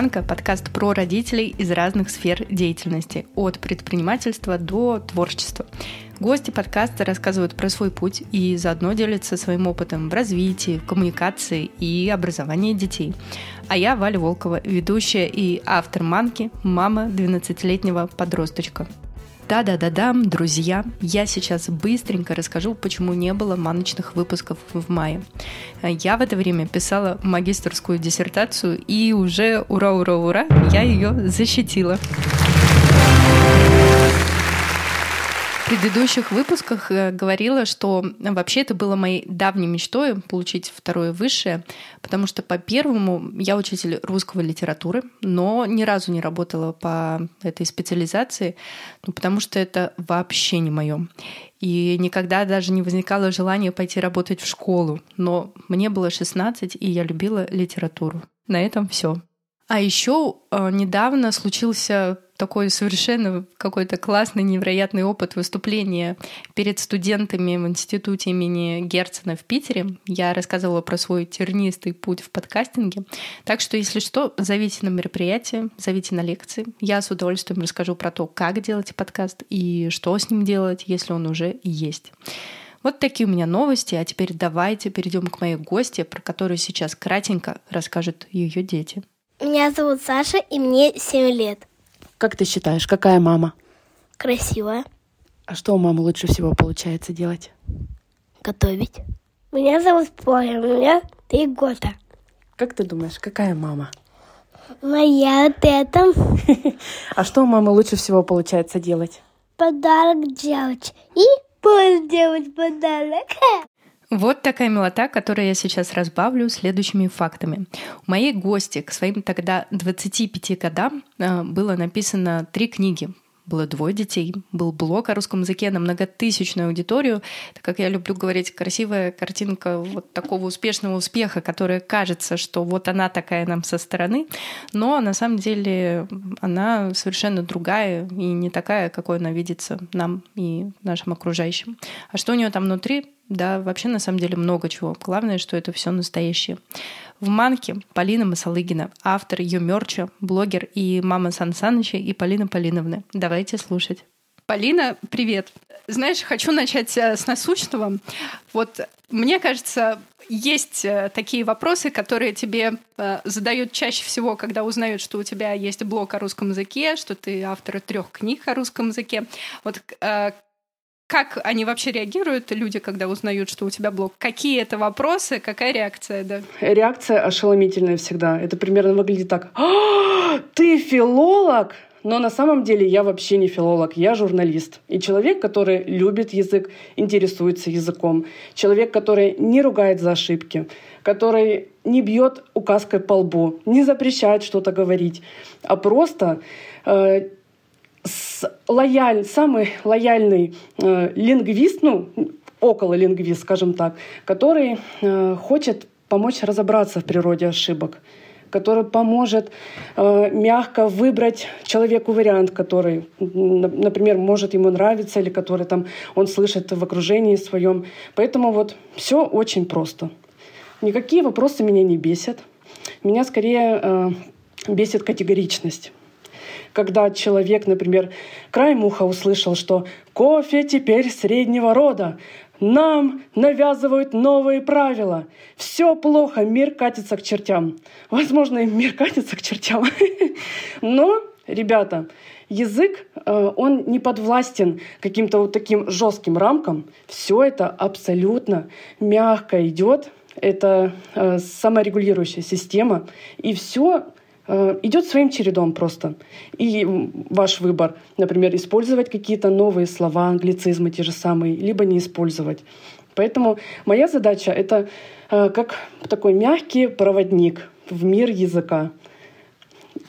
«Манка» — подкаст про родителей из разных сфер деятельности, от предпринимательства до творчества. Гости подкаста рассказывают про свой путь и заодно делятся своим опытом в развитии, в коммуникации и образовании детей. А я Валя Волкова, ведущая и автор «Манки», мама 12-летнего подросточка. Да-да-да-да, друзья, я сейчас быстренько расскажу, почему не было маночных выпусков в мае. Я в это время писала магистрскую диссертацию, и уже ура-ура-ура, я ее защитила предыдущих выпусках э, говорила, что вообще это было моей давней мечтой получить второе высшее, потому что по первому я учитель русского литературы, но ни разу не работала по этой специализации, ну, потому что это вообще не мое. И никогда даже не возникало желания пойти работать в школу. Но мне было 16, и я любила литературу. На этом все. А еще э, недавно случился такой совершенно какой-то классный, невероятный опыт выступления перед студентами в институте имени Герцена в Питере. Я рассказывала про свой тернистый путь в подкастинге. Так что, если что, зовите на мероприятие, зовите на лекции. Я с удовольствием расскажу про то, как делать подкаст и что с ним делать, если он уже есть. Вот такие у меня новости, а теперь давайте перейдем к моей гости, про которую сейчас кратенько расскажут ее дети. Меня зовут Саша, и мне 7 лет. Как ты считаешь, какая мама? Красивая. А что у мамы лучше всего получается делать? Готовить. Меня зовут Поля, у меня три года. Как ты думаешь, какая мама? Моя вот это. А что у мамы лучше всего получается делать? Подарок делать. И пусть делать подарок. Вот такая милота, которую я сейчас разбавлю следующими фактами. У моей гости к своим тогда 25 годам э, было написано три книги было двое детей, был блог о русском языке на многотысячную аудиторию. Так как я люблю говорить, красивая картинка вот такого успешного успеха, которая кажется, что вот она такая нам со стороны, но на самом деле она совершенно другая и не такая, какой она видится нам и нашим окружающим. А что у нее там внутри, да, вообще на самом деле много чего. Главное, что это все настоящее. В «Манке» Полина Масалыгина, автор ее мерча, блогер и мама Сан Саныча и Полина Полиновны. Давайте слушать. Полина, привет. Знаешь, хочу начать э, с насущного. Вот мне кажется, есть э, такие вопросы, которые тебе э, задают чаще всего, когда узнают, что у тебя есть блог о русском языке, что ты автор трех книг о русском языке. Вот как они вообще реагируют, люди, когда узнают, что у тебя блог? Какие это вопросы? Какая реакция? Да? Реакция ошеломительная всегда. Это примерно выглядит так. «А, ты филолог? Но на самом деле я вообще не филолог, я журналист. И человек, который любит язык, интересуется языком. Человек, который не ругает за ошибки, который не бьет указкой по лбу, не запрещает что-то говорить, а просто э, с лояль, самый лояльный э, лингвист, ну, около лингвист, скажем так, который э, хочет помочь разобраться в природе ошибок, который поможет э, мягко выбрать человеку вариант, который, например, может ему нравиться или который там он слышит в окружении своем. Поэтому вот все очень просто. Никакие вопросы меня не бесят. Меня скорее э, бесит категоричность когда человек, например, краем уха услышал, что кофе теперь среднего рода, нам навязывают новые правила. Все плохо, мир катится к чертям. Возможно, и мир катится к чертям. Но, ребята, язык, э, он не подвластен каким-то вот таким жестким рамкам. Все это абсолютно мягко идет. Это э, саморегулирующая система. И все идет своим чередом просто. И ваш выбор, например, использовать какие-то новые слова, англицизмы те же самые, либо не использовать. Поэтому моя задача — это э, как такой мягкий проводник в мир языка.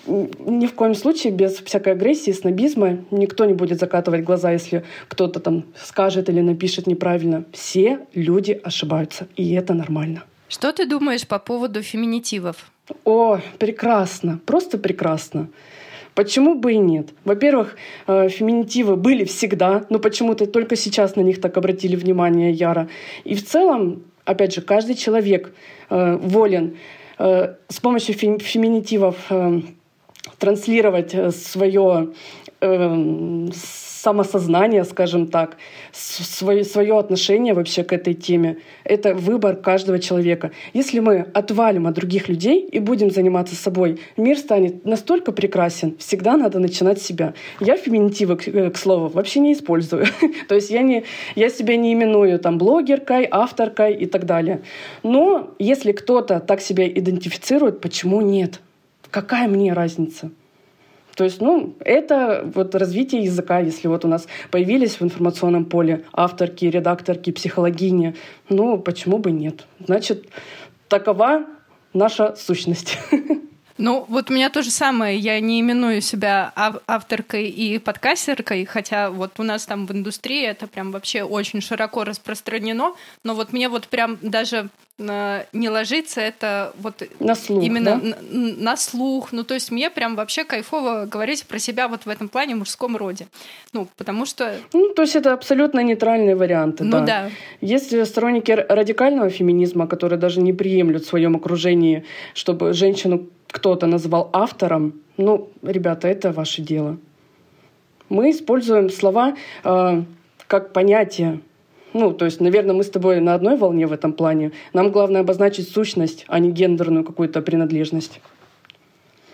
Ни в коем случае без всякой агрессии, снобизма никто не будет закатывать глаза, если кто-то там скажет или напишет неправильно. Все люди ошибаются, и это нормально. Что ты думаешь по поводу феминитивов? О, прекрасно, просто прекрасно. Почему бы и нет? Во-первых, э, феминитивы были всегда, но почему-то только сейчас на них так обратили внимание яро. И в целом, опять же, каждый человек э, волен э, с помощью феминитивов транслировать свое э, самосознание, скажем так, свое, свое отношение вообще к этой теме. Это выбор каждого человека. Если мы отвалим от других людей и будем заниматься собой, мир станет настолько прекрасен. Всегда надо начинать с себя. Я феминитивы, к, э, к слову, вообще не использую. То есть я, не, я себя не именую там блогеркой, авторкой и так далее. Но если кто-то так себя идентифицирует, почему нет? Какая мне разница? То есть, ну, это вот развитие языка, если вот у нас появились в информационном поле авторки, редакторки, психологини, ну, почему бы нет? Значит, такова наша сущность. Ну, вот у меня то же самое. Я не именую себя авторкой и подкастеркой, хотя вот у нас там в индустрии это прям вообще очень широко распространено. Но вот мне вот прям даже не ложится это вот на слух, именно да? на, на слух. Ну, то есть мне прям вообще кайфово говорить про себя вот в этом плане мужском роде. Ну, потому что... Ну, то есть это абсолютно нейтральные варианты, ну, да. да. Есть сторонники радикального феминизма, которые даже не приемлют в своем окружении, чтобы женщину кто-то назвал автором, ну, ребята, это ваше дело. Мы используем слова э, как понятие. Ну, то есть, наверное, мы с тобой на одной волне в этом плане. Нам главное обозначить сущность, а не гендерную какую-то принадлежность.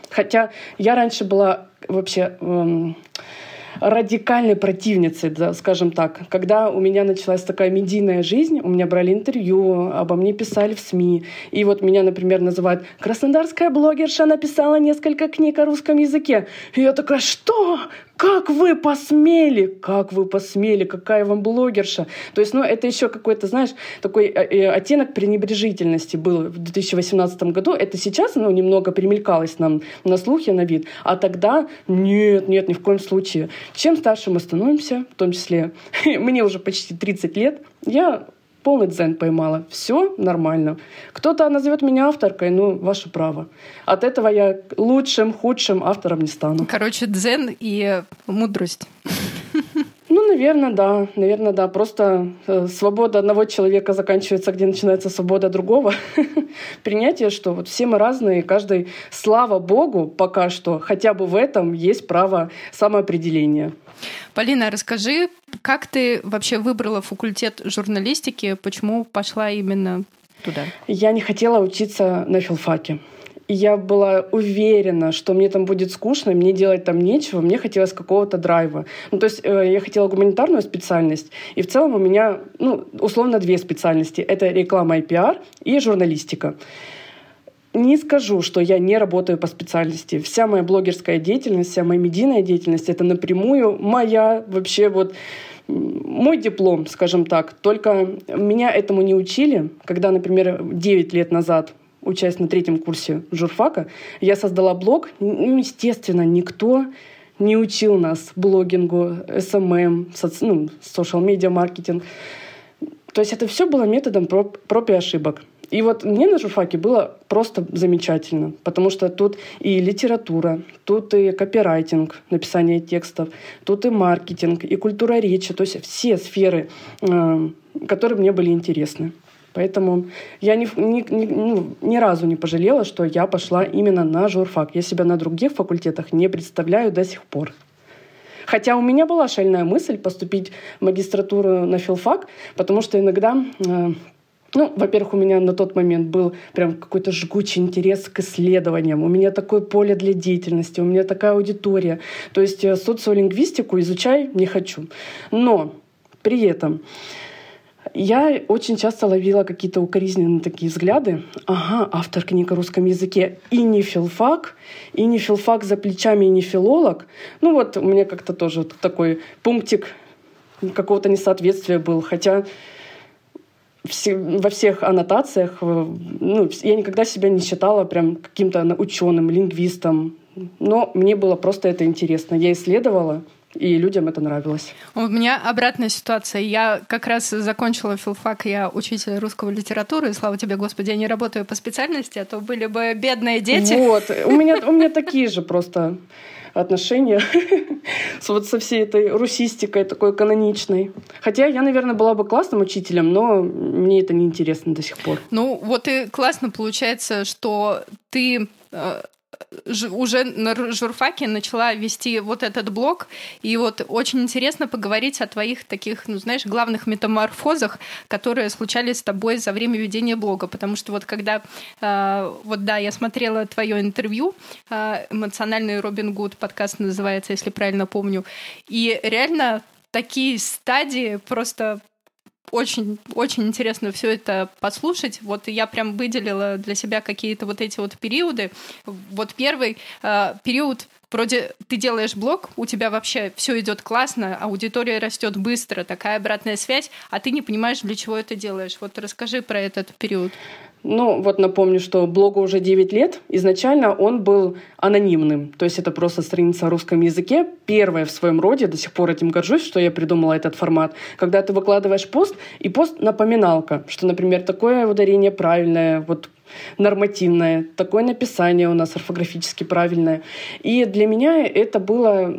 Хотя я раньше была вообще эм, радикальной противницей, да, скажем так. Когда у меня началась такая медийная жизнь, у меня брали интервью, обо мне писали в СМИ. И вот меня, например, называют «Краснодарская блогерша написала несколько книг о русском языке». И я такая «Что? Как вы посмели? Как вы посмели? Какая вам блогерша? То есть, ну, это еще какой-то, знаешь, такой э, э, оттенок пренебрежительности был в 2018 году. Это сейчас, ну, немного примелькалось нам на слухе, на вид. А тогда нет, нет, ни в коем случае. Чем старше мы становимся, в том числе, мне уже почти 30 лет, я полный дзен поймала. Все нормально. Кто-то назовет меня авторкой, ну, ваше право. От этого я лучшим, худшим автором не стану. Короче, дзен и мудрость. Наверное, да. Наверное, да. Просто э, свобода одного человека заканчивается, где начинается свобода другого. Принятие, что вот все мы разные, каждый, слава богу, пока что, хотя бы в этом есть право самоопределения. Полина, расскажи, как ты вообще выбрала факультет журналистики, почему пошла именно туда? Я не хотела учиться на филфаке. Я была уверена, что мне там будет скучно, мне делать там нечего, мне хотелось какого-то драйва. Ну, то есть э, я хотела гуманитарную специальность, и в целом у меня, ну, условно, две специальности. Это реклама и пиар и журналистика не скажу, что я не работаю по специальности. Вся моя блогерская деятельность, вся моя медийная деятельность — это напрямую моя вообще вот мой диплом, скажем так. Только меня этому не учили. Когда, например, 9 лет назад учась на третьем курсе журфака, я создала блог. Ну, естественно, никто не учил нас блогингу, SMM, соци... ну, social media маркетинг. То есть это все было методом проб, проб и ошибок. И вот мне на журфаке было просто замечательно, потому что тут и литература, тут и копирайтинг, написание текстов, тут и маркетинг, и культура речи, то есть все сферы, э, которые мне были интересны. Поэтому я ни, ни, ни, ну, ни разу не пожалела, что я пошла именно на журфак. Я себя на других факультетах не представляю до сих пор. Хотя у меня была шальная мысль поступить в магистратуру на филфак, потому что иногда э, ну, во-первых, у меня на тот момент был прям какой-то жгучий интерес к исследованиям. У меня такое поле для деятельности, у меня такая аудитория. То есть э, социолингвистику изучай не хочу. Но при этом я очень часто ловила какие-то укоризненные такие взгляды. Ага, автор книг о русском языке и не филфак, и не филфак за плечами, и не филолог. Ну вот у меня как-то тоже такой пунктик какого-то несоответствия был. Хотя во всех аннотациях, ну, я никогда себя не считала прям каким-то ученым, лингвистом, но мне было просто это интересно. Я исследовала, и людям это нравилось. У меня обратная ситуация. Я как раз закончила филфак, я учитель русского литературы, и слава тебе, Господи, я не работаю по специальности, а то были бы бедные дети. Вот, у меня, у меня такие же просто отношения вот со всей этой русистикой такой каноничной. Хотя я, наверное, была бы классным учителем, но мне это не интересно до сих пор. Ну, вот и классно получается, что ты э, уже на журфаке начала вести вот этот блог, и вот очень интересно поговорить о твоих таких, ну, знаешь, главных метаморфозах, которые случались с тобой за время ведения блога, потому что вот когда, э, вот да, я смотрела твое интервью, э, эмоциональный Робин Гуд подкаст называется, если правильно помню, и реально такие стадии просто очень, очень интересно все это послушать. Вот я прям выделила для себя какие-то вот эти вот периоды. Вот первый э, период Вроде ты делаешь блог, у тебя вообще все идет классно, аудитория растет быстро, такая обратная связь, а ты не понимаешь, для чего это делаешь. Вот расскажи про этот период. Ну, вот напомню, что блогу уже 9 лет. Изначально он был анонимным. То есть это просто страница о русском языке. Первая в своем роде. До сих пор этим горжусь, что я придумала этот формат. Когда ты выкладываешь пост, и пост напоминалка, что, например, такое ударение правильное, вот нормативное, такое написание у нас орфографически правильное. И для меня это было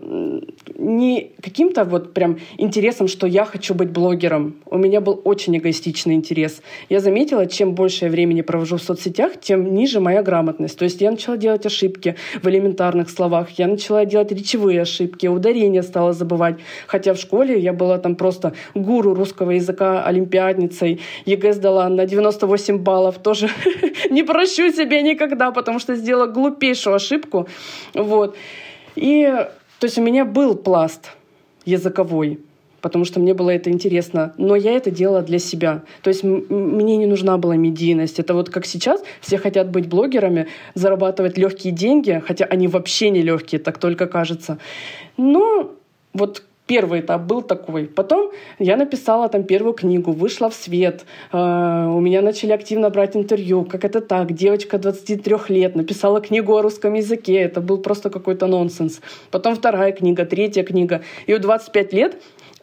не каким-то вот прям интересом, что я хочу быть блогером. У меня был очень эгоистичный интерес. Я заметила, чем больше я времени провожу в соцсетях, тем ниже моя грамотность. То есть я начала делать ошибки в элементарных словах, я начала делать речевые ошибки, ударения стала забывать. Хотя в школе я была там просто гуру русского языка, олимпиадницей, ЕГЭ сдала на 98 баллов, тоже не прощу себе никогда, потому что сделала глупейшую ошибку. Вот. И то есть у меня был пласт языковой, потому что мне было это интересно. Но я это делала для себя. То есть мне не нужна была медийность. Это вот как сейчас все хотят быть блогерами, зарабатывать легкие деньги, хотя они вообще не легкие, так только кажется. Но вот первый этап был такой. Потом я написала там первую книгу, вышла в свет. Э, у меня начали активно брать интервью. Как это так? Девочка 23 лет написала книгу о русском языке. Это был просто какой-то нонсенс. Потом вторая книга, третья книга. И в 25 лет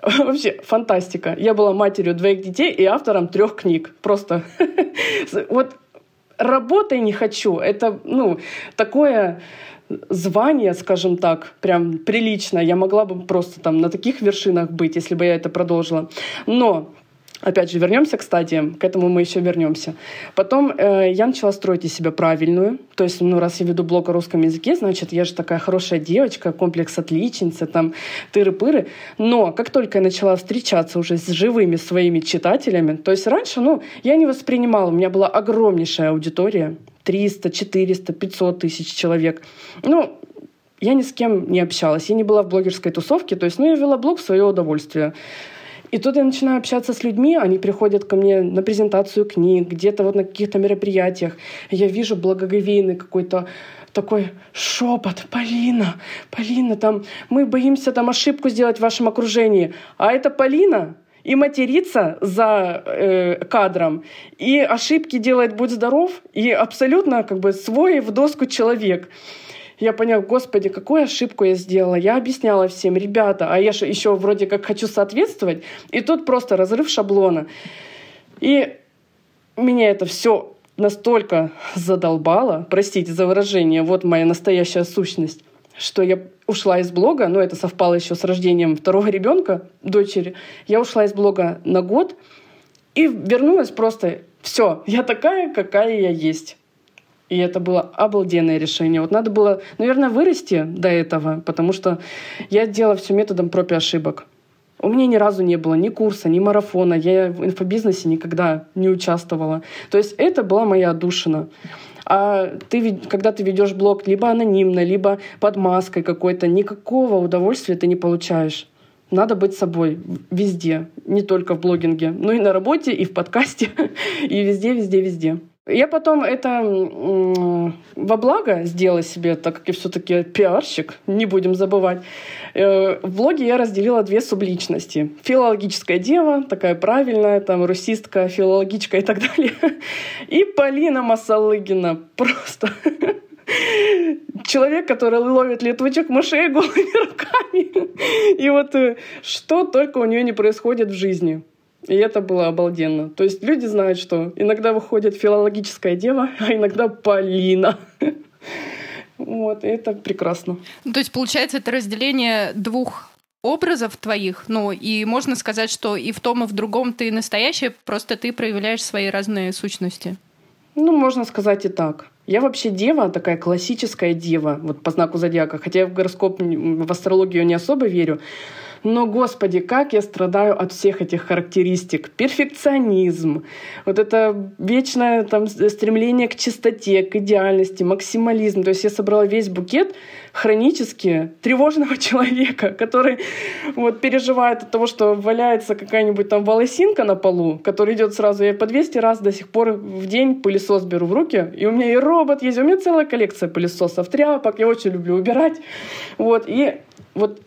Вообще фантастика. Я была матерью двоих детей и автором трех книг. Просто вот работай не хочу. Это, ну, такое звание, скажем так, прям прилично. Я могла бы просто там на таких вершинах быть, если бы я это продолжила. Но Опять же, вернемся к стадиям, к этому мы еще вернемся. Потом э, я начала строить из себя правильную. То есть, ну, раз я веду блог о русском языке, значит, я же такая хорошая девочка, комплекс отличницы, там, тыры-пыры. Но как только я начала встречаться уже с живыми своими читателями, то есть раньше, ну, я не воспринимала, у меня была огромнейшая аудитория, 300, 400, 500 тысяч человек. Ну, я ни с кем не общалась, я не была в блогерской тусовке, то есть, ну, я вела блог в свое удовольствие. И тут я начинаю общаться с людьми, они приходят ко мне на презентацию книг, где-то вот на каких-то мероприятиях. Я вижу благоговейный какой-то такой шепот, Полина, Полина, там мы боимся там ошибку сделать в вашем окружении. А это Полина, и материться за э, кадром, и ошибки делает «Будь здоров», и абсолютно как бы свой в доску человек. Я поняла, господи, какую ошибку я сделала. Я объясняла всем, ребята, а я же еще вроде как хочу соответствовать. И тут просто разрыв шаблона. И меня это все настолько задолбало, простите за выражение, вот моя настоящая сущность, что я ушла из блога, но это совпало еще с рождением второго ребенка, дочери. Я ушла из блога на год и вернулась просто все, я такая, какая я есть. И это было обалденное решение. Вот надо было, наверное, вырасти до этого, потому что я делала все методом проб и ошибок. У меня ни разу не было ни курса, ни марафона. Я в инфобизнесе никогда не участвовала. То есть это была моя отдушина. А ты, когда ты ведешь блог либо анонимно, либо под маской какой-то, никакого удовольствия ты не получаешь. Надо быть собой везде, не только в блогинге, но и на работе, и в подкасте, и везде, везде, везде. Я потом это во благо сделала себе, так как я все-таки пиарщик, не будем забывать. Э, в блоге я разделила две субличности. Филологическая дева, такая правильная, там русистка, филологичка и так далее. И Полина Масалыгина. Просто человек, который ловит летучек мышей голыми руками. И вот э, что только у нее не происходит в жизни. И это было обалденно. То есть люди знают, что иногда выходит филологическая дева, а иногда Полина. Вот, и это прекрасно. Ну, то есть, получается, это разделение двух образов твоих, ну, и можно сказать, что и в том, и в другом ты настоящая, просто ты проявляешь свои разные сущности. Ну, можно сказать и так. Я вообще дева, такая классическая дева, вот по знаку зодиака. Хотя я в гороскоп, в астрологию не особо верю. Но, господи, как я страдаю от всех этих характеристик. Перфекционизм, вот это вечное там, стремление к чистоте, к идеальности, максимализм. То есть я собрала весь букет хронически тревожного человека, который вот переживает от того, что валяется какая-нибудь там волосинка на полу, который идет сразу. Я по 200 раз до сих пор в день пылесос беру в руки, и у меня и робот есть, у меня целая коллекция пылесосов, тряпок, я очень люблю убирать. Вот, и вот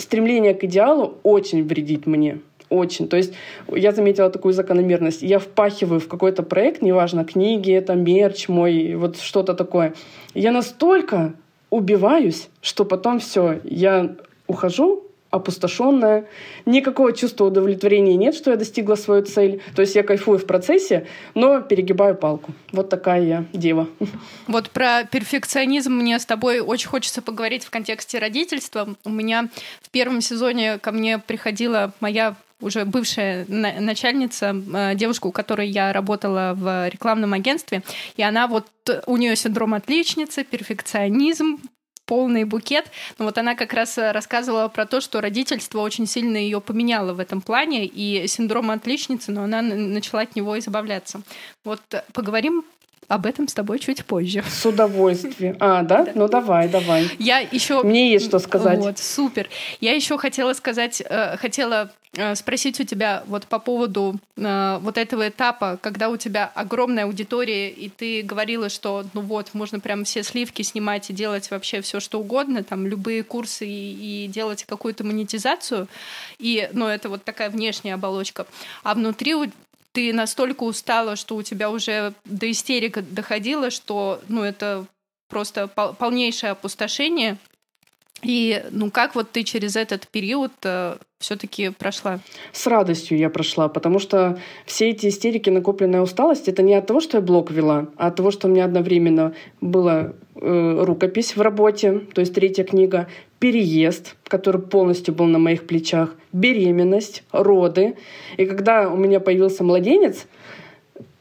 стремление к идеалу очень вредит мне. Очень. То есть я заметила такую закономерность. Я впахиваю в какой-то проект, неважно, книги, это мерч мой, вот что-то такое. Я настолько убиваюсь, что потом все, я ухожу, опустошенная, никакого чувства удовлетворения нет, что я достигла свою цель. То есть я кайфую в процессе, но перегибаю палку. Вот такая я дева. Вот про перфекционизм мне с тобой очень хочется поговорить в контексте родительства. У меня в первом сезоне ко мне приходила моя уже бывшая начальница, э, девушка, у которой я работала в рекламном агентстве, и она вот, у нее синдром отличницы, перфекционизм, полный букет. Но вот она как раз э, рассказывала про то, что родительство очень сильно ее поменяло в этом плане, и синдром отличницы, но она начала от него избавляться. Вот э, поговорим об этом с тобой чуть позже. С удовольствием. А, да? да. Ну давай, давай. Я еще. Мне есть что сказать. Вот, супер. Я еще хотела сказать, э, хотела Э, спросить у тебя вот по поводу э, вот этого этапа, когда у тебя огромная аудитория, и ты говорила, что ну вот, можно прям все сливки снимать и делать вообще все что угодно, там любые курсы и, и делать какую-то монетизацию, и, ну, это вот такая внешняя оболочка. А внутри ты настолько устала, что у тебя уже до истерика доходило, что, ну, это просто полнейшее опустошение, и ну как вот ты через этот период э, все-таки прошла? С радостью я прошла, потому что все эти истерики, накопленная усталость, это не от того, что я блог вела, а от того, что у меня одновременно была э, рукопись в работе, то есть третья книга, переезд, который полностью был на моих плечах, беременность, роды. И когда у меня появился младенец,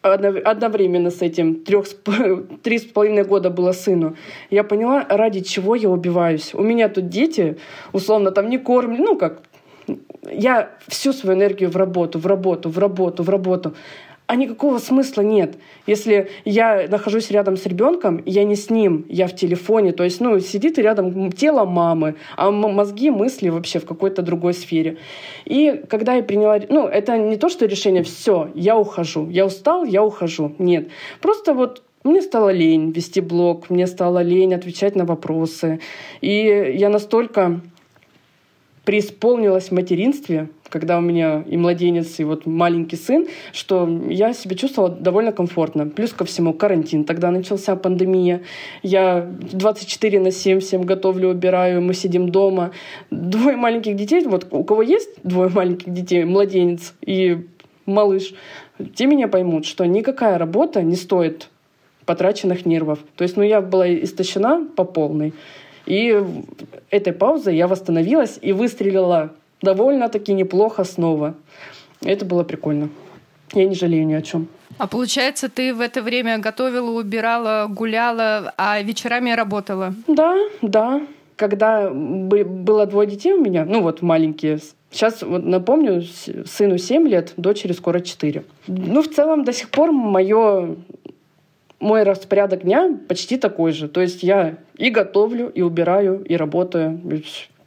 одновременно с этим, трех, три с половиной года было сыну, я поняла, ради чего я убиваюсь. У меня тут дети, условно, там не кормят, ну как, я всю свою энергию в работу, в работу, в работу, в работу а никакого смысла нет. Если я нахожусь рядом с ребенком, я не с ним, я в телефоне, то есть, ну, сидит рядом тело мамы, а мозги, мысли вообще в какой-то другой сфере. И когда я приняла, ну, это не то, что решение, все, я ухожу, я устал, я ухожу. Нет. Просто вот мне стало лень вести блог, мне стало лень отвечать на вопросы. И я настолько преисполнилась в материнстве, когда у меня и младенец, и вот маленький сын, что я себя чувствовала довольно комфортно. Плюс ко всему карантин. Тогда начался пандемия. Я 24 на 7 всем готовлю, убираю, мы сидим дома. Двое маленьких детей, вот у кого есть двое маленьких детей, младенец и малыш, те меня поймут, что никакая работа не стоит потраченных нервов. То есть, ну, я была истощена по полной. И этой паузой я восстановилась и выстрелила довольно-таки неплохо снова. Это было прикольно. Я не жалею ни о чем. А получается, ты в это время готовила, убирала, гуляла, а вечерами работала? Да, да. Когда было двое детей у меня, ну вот маленькие, Сейчас вот напомню, сыну 7 лет, дочери скоро 4. Ну, в целом, до сих пор мое мой распорядок дня почти такой же. То есть я и готовлю, и убираю, и работаю.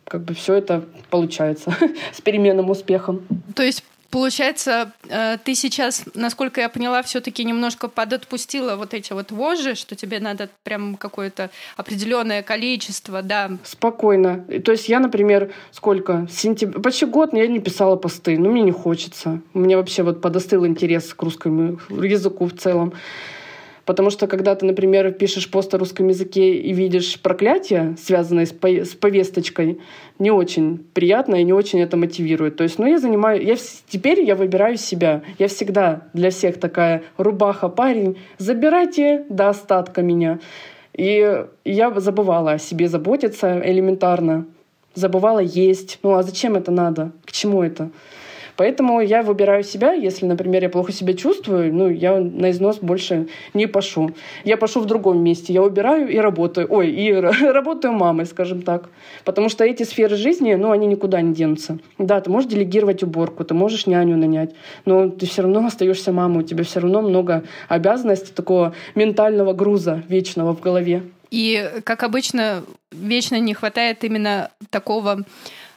Как бы все это получается с переменным успехом. То есть Получается, э, ты сейчас, насколько я поняла, все-таки немножко подотпустила вот эти вот вожжи, что тебе надо прям какое-то определенное количество, да. Спокойно. То есть я, например, сколько? Сентябрь, почти год я не писала посты, но мне не хочется. У меня вообще вот подостыл интерес к русскому языку в целом. Потому что когда ты, например, пишешь пост о русском языке и видишь проклятие, связанное с, по с повесточкой, не очень приятно и не очень это мотивирует. То есть, ну, я занимаю... Я, теперь я выбираю себя. Я всегда для всех такая рубаха, парень. Забирайте до остатка меня. И я забывала о себе заботиться элементарно. Забывала есть. Ну, а зачем это надо? К чему это? Поэтому я выбираю себя. Если, например, я плохо себя чувствую, ну, я на износ больше не пошу. Я пошу в другом месте. Я убираю и работаю. Ой, и работаю мамой, скажем так. Потому что эти сферы жизни, ну, они никуда не денутся. Да, ты можешь делегировать уборку, ты можешь няню нанять, но ты все равно остаешься мамой, у тебя все равно много обязанностей, такого ментального груза вечного в голове. И, как обычно, вечно не хватает именно такого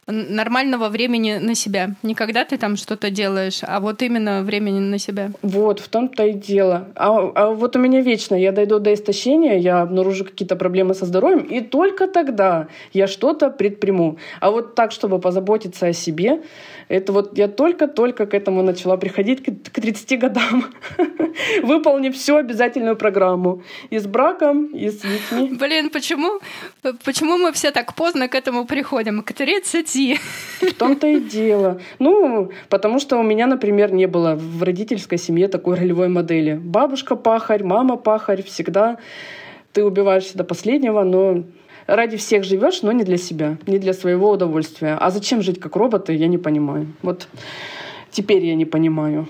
нормального времени на себя. Не когда ты там что-то делаешь, а вот именно времени на себя. Вот, в том-то и дело. А, а вот у меня вечно, я дойду до истощения, я обнаружу какие-то проблемы со здоровьем, и только тогда я что-то предприму. А вот так, чтобы позаботиться о себе, это вот я только-только к этому начала приходить к 30 годам, выполнив всю обязательную программу. И с браком, и с детьми. Блин, почему, почему мы все так поздно к этому приходим? К 30 уйти. В том-то и дело. Ну, потому что у меня, например, не было в родительской семье такой ролевой модели. Бабушка пахарь, мама пахарь, всегда ты убиваешься до последнего, но ради всех живешь, но не для себя, не для своего удовольствия. А зачем жить как роботы, я не понимаю. Вот теперь я не понимаю,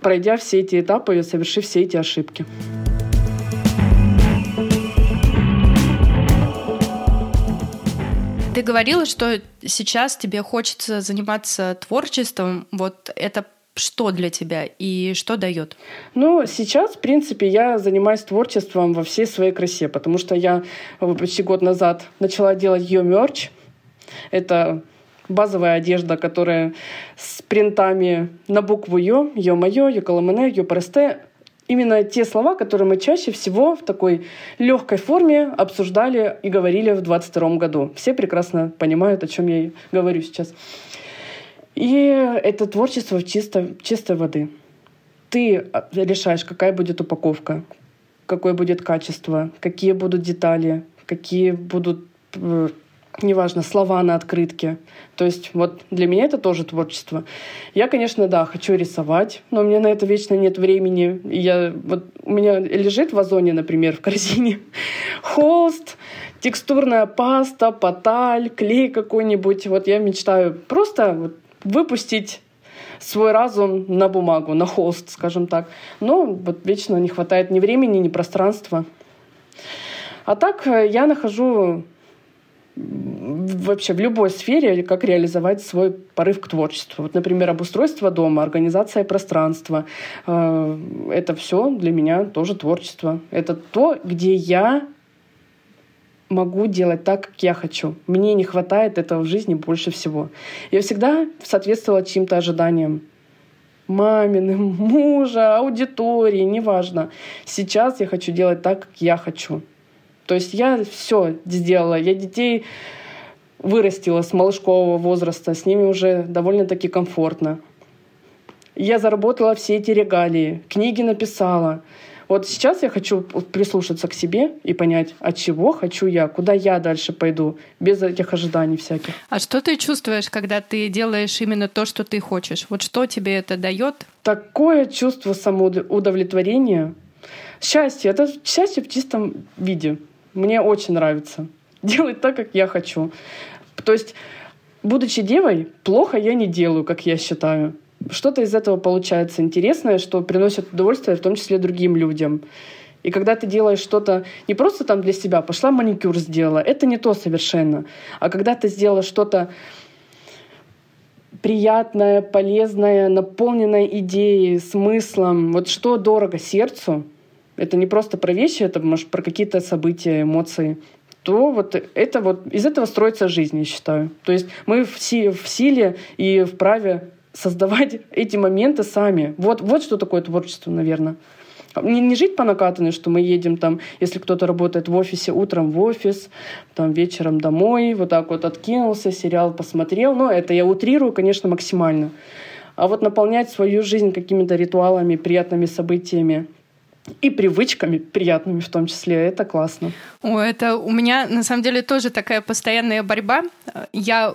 пройдя все эти этапы и совершив все эти ошибки. Ты говорила, что сейчас тебе хочется заниматься творчеством. Вот это что для тебя и что дает? Ну, сейчас, в принципе, я занимаюсь творчеством во всей своей красе, потому что я почти год назад начала делать ее мерч. Это базовая одежда, которая с принтами на букву Ё, Ё-моё, Ё-коломене, Ё-престе, именно те слова, которые мы чаще всего в такой легкой форме обсуждали и говорили в 22 году. Все прекрасно понимают, о чем я говорю сейчас. И это творчество в чисто, чистой воды. Ты решаешь, какая будет упаковка, какое будет качество, какие будут детали, какие будут э, неважно, слова на открытке. То есть вот для меня это тоже творчество. Я, конечно, да, хочу рисовать, но у меня на это вечно нет времени. Я, вот, у меня лежит в вазоне, например, в корзине холст, текстурная паста, поталь, клей какой-нибудь. Вот я мечтаю просто вот выпустить свой разум на бумагу, на холст, скажем так. Но вот вечно не хватает ни времени, ни пространства. А так э, я нахожу вообще в любой сфере, как реализовать свой порыв к творчеству. Вот, например, обустройство дома, организация пространства. Э, это все для меня тоже творчество. Это то, где я могу делать так, как я хочу. Мне не хватает этого в жизни больше всего. Я всегда соответствовала чьим-то ожиданиям. Маминым, мужа, аудитории, неважно. Сейчас я хочу делать так, как я хочу. То есть я все сделала. Я детей вырастила с малышкового возраста, с ними уже довольно-таки комфортно. Я заработала все эти регалии, книги написала. Вот сейчас я хочу прислушаться к себе и понять, от чего хочу я, куда я дальше пойду, без этих ожиданий всяких. А что ты чувствуешь, когда ты делаешь именно то, что ты хочешь? Вот что тебе это дает? Такое чувство самоудовлетворения. Счастье. Это счастье в чистом виде. Мне очень нравится делать так, как я хочу. То есть, будучи девой, плохо я не делаю, как я считаю. Что-то из этого получается интересное, что приносит удовольствие, в том числе другим людям. И когда ты делаешь что-то не просто там для себя, пошла маникюр сделала, это не то совершенно. А когда ты сделала что-то приятное, полезное, наполненное идеей, смыслом, вот что дорого сердцу, это не просто про вещи, это может про какие-то события, эмоции, то вот это вот из этого строится жизнь, я считаю. То есть мы в, си, в силе и вправе создавать эти моменты сами. Вот, вот что такое творчество, наверное. Не, не жить по накатанной, что мы едем там, если кто-то работает в офисе, утром в офис, там вечером домой, вот так вот откинулся, сериал посмотрел. Но это я утрирую, конечно, максимально. А вот наполнять свою жизнь какими-то ритуалами, приятными событиями, и привычками приятными в том числе. Это классно. О, это у меня на самом деле тоже такая постоянная борьба. Я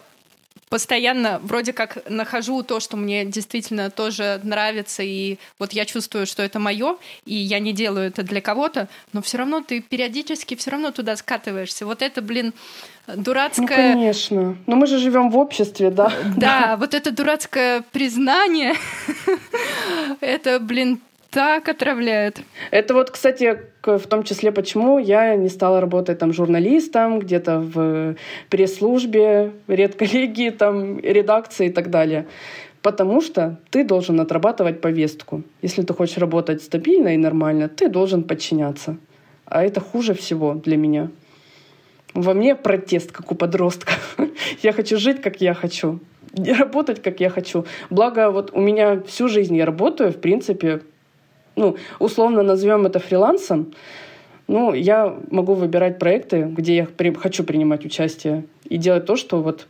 постоянно вроде как нахожу то, что мне действительно тоже нравится, и вот я чувствую, что это мое, и я не делаю это для кого-то, но все равно ты периодически все равно туда скатываешься. Вот это, блин, дурацкое... Ну, конечно. Но мы же живем в обществе, да? Да, вот это дурацкое признание, это, блин, так отравляет. Это вот, кстати, в том числе, почему я не стала работать там журналистом, где-то в пресс-службе, редколлегии, там, редакции и так далее. Потому что ты должен отрабатывать повестку. Если ты хочешь работать стабильно и нормально, ты должен подчиняться. А это хуже всего для меня. Во мне протест, как у подростка. Я хочу жить, как я хочу. Работать, как я хочу. Благо, вот у меня всю жизнь я работаю, в принципе, ну, условно назовем это фрилансом, ну, я могу выбирать проекты, где я при, хочу принимать участие и делать то, что вот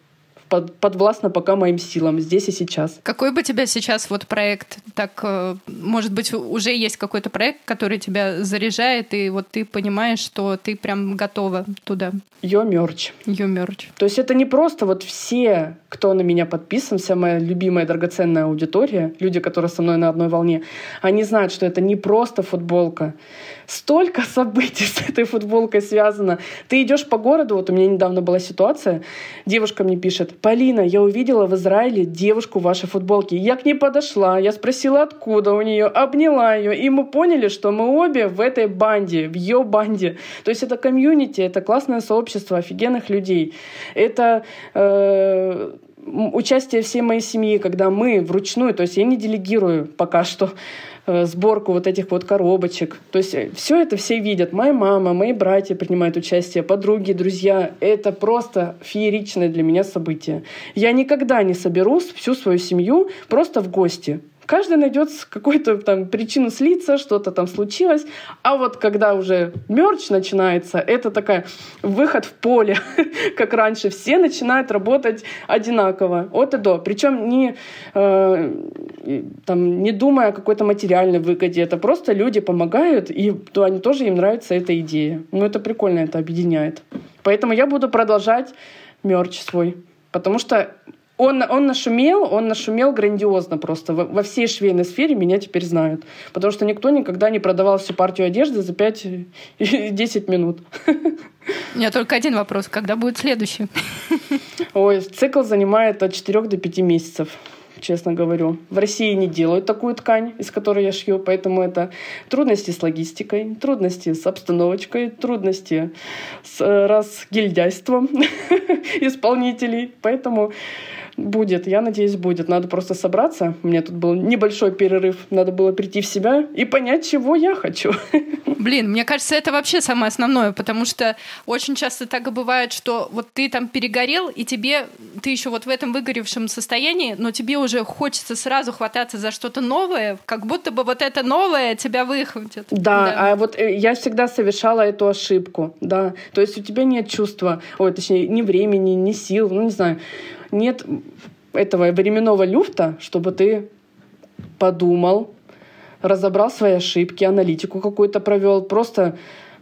под, подвластно пока моим силам здесь и сейчас. Какой бы тебя сейчас вот проект, так, э, может быть, уже есть какой-то проект, который тебя заряжает, и вот ты понимаешь, что ты прям готова туда? Йо мерч. Йо мерч. То есть это не просто вот все, кто на меня подписан, вся моя любимая драгоценная аудитория, люди, которые со мной на одной волне, они знают, что это не просто футболка. Столько событий с этой футболкой связано. Ты идешь по городу, вот у меня недавно была ситуация, девушка мне пишет, Полина, я увидела в Израиле девушку в вашей футболке. Я к ней подошла, я спросила, откуда у нее, обняла ее, и мы поняли, что мы обе в этой банде, в ее банде. То есть это комьюнити, это классное сообщество офигенных людей. Это э, участие всей моей семьи, когда мы вручную, то есть я не делегирую пока что Э, сборку вот этих вот коробочек. То есть э, все это все видят. Моя мама, мои братья принимают участие, подруги, друзья. Это просто фееричное для меня событие. Я никогда не соберусь всю свою семью просто в гости. Каждый найдет какую-то там причину слиться, что-то там случилось. А вот когда уже мерч начинается, это такая выход в поле, как раньше. Все начинают работать одинаково, от и до. Причем не, э, там, не думая о какой-то материальной выгоде. Это просто люди помогают, и то они тоже им нравится эта идея. Ну, это прикольно, это объединяет. Поэтому я буду продолжать мерч свой. Потому что он, он нашумел, он нашумел грандиозно просто. Во, во всей швейной сфере меня теперь знают. Потому что никто никогда не продавал всю партию одежды за 5-10 минут. У меня только один вопрос. Когда будет следующий? Ой, цикл занимает от 4 до 5 месяцев честно говорю. В России не делают такую ткань, из которой я шью, поэтому это трудности с логистикой, трудности с обстановочкой, трудности с э, разгильдяйством исполнителей. Поэтому Будет, я надеюсь, будет. Надо просто собраться. У меня тут был небольшой перерыв. Надо было прийти в себя и понять, чего я хочу. Блин, мне кажется, это вообще самое основное, потому что очень часто так и бывает, что вот ты там перегорел, и тебе, ты еще вот в этом выгоревшем состоянии, но тебе уже хочется сразу хвататься за что-то новое, как будто бы вот это новое тебя выхватит. Да, да. а вот э, я всегда совершала эту ошибку, да. То есть у тебя нет чувства, ой, точнее, ни времени, ни сил, ну не знаю нет этого временного люфта, чтобы ты подумал, разобрал свои ошибки, аналитику какую-то провел, просто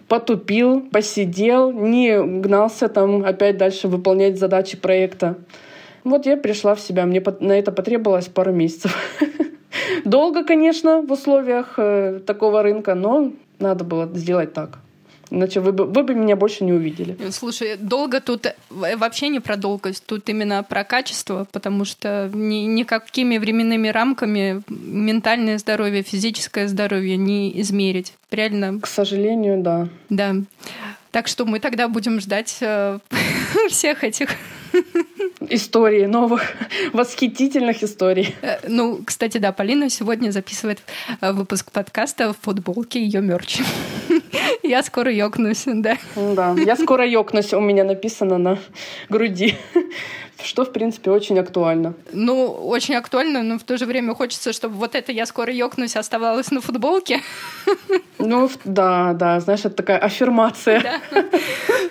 потупил, посидел, не гнался там опять дальше выполнять задачи проекта. Вот я пришла в себя, мне на это потребовалось пару месяцев. Долго, конечно, в условиях э, такого рынка, но надо было сделать так. Иначе вы бы, вы бы меня больше не увидели. Слушай, долго тут э, вообще не про долгость, тут именно про качество, потому что ни, никакими временными рамками ментальное здоровье, физическое здоровье не измерить. Реально. К сожалению, да. Да. Так что мы тогда будем ждать э, всех этих истории новых, восхитительных историй. Э, ну, кстати, да, Полина сегодня записывает э, выпуск подкаста в футболке ее мерч. Я скоро ёкнусь, да. Да, я скоро ёкнусь, у меня написано на груди что, в принципе, очень актуально. Ну, очень актуально, но в то же время хочется, чтобы вот это «я скоро ёкнусь» оставалось на футболке. Ну, да, да, знаешь, это такая аффирмация.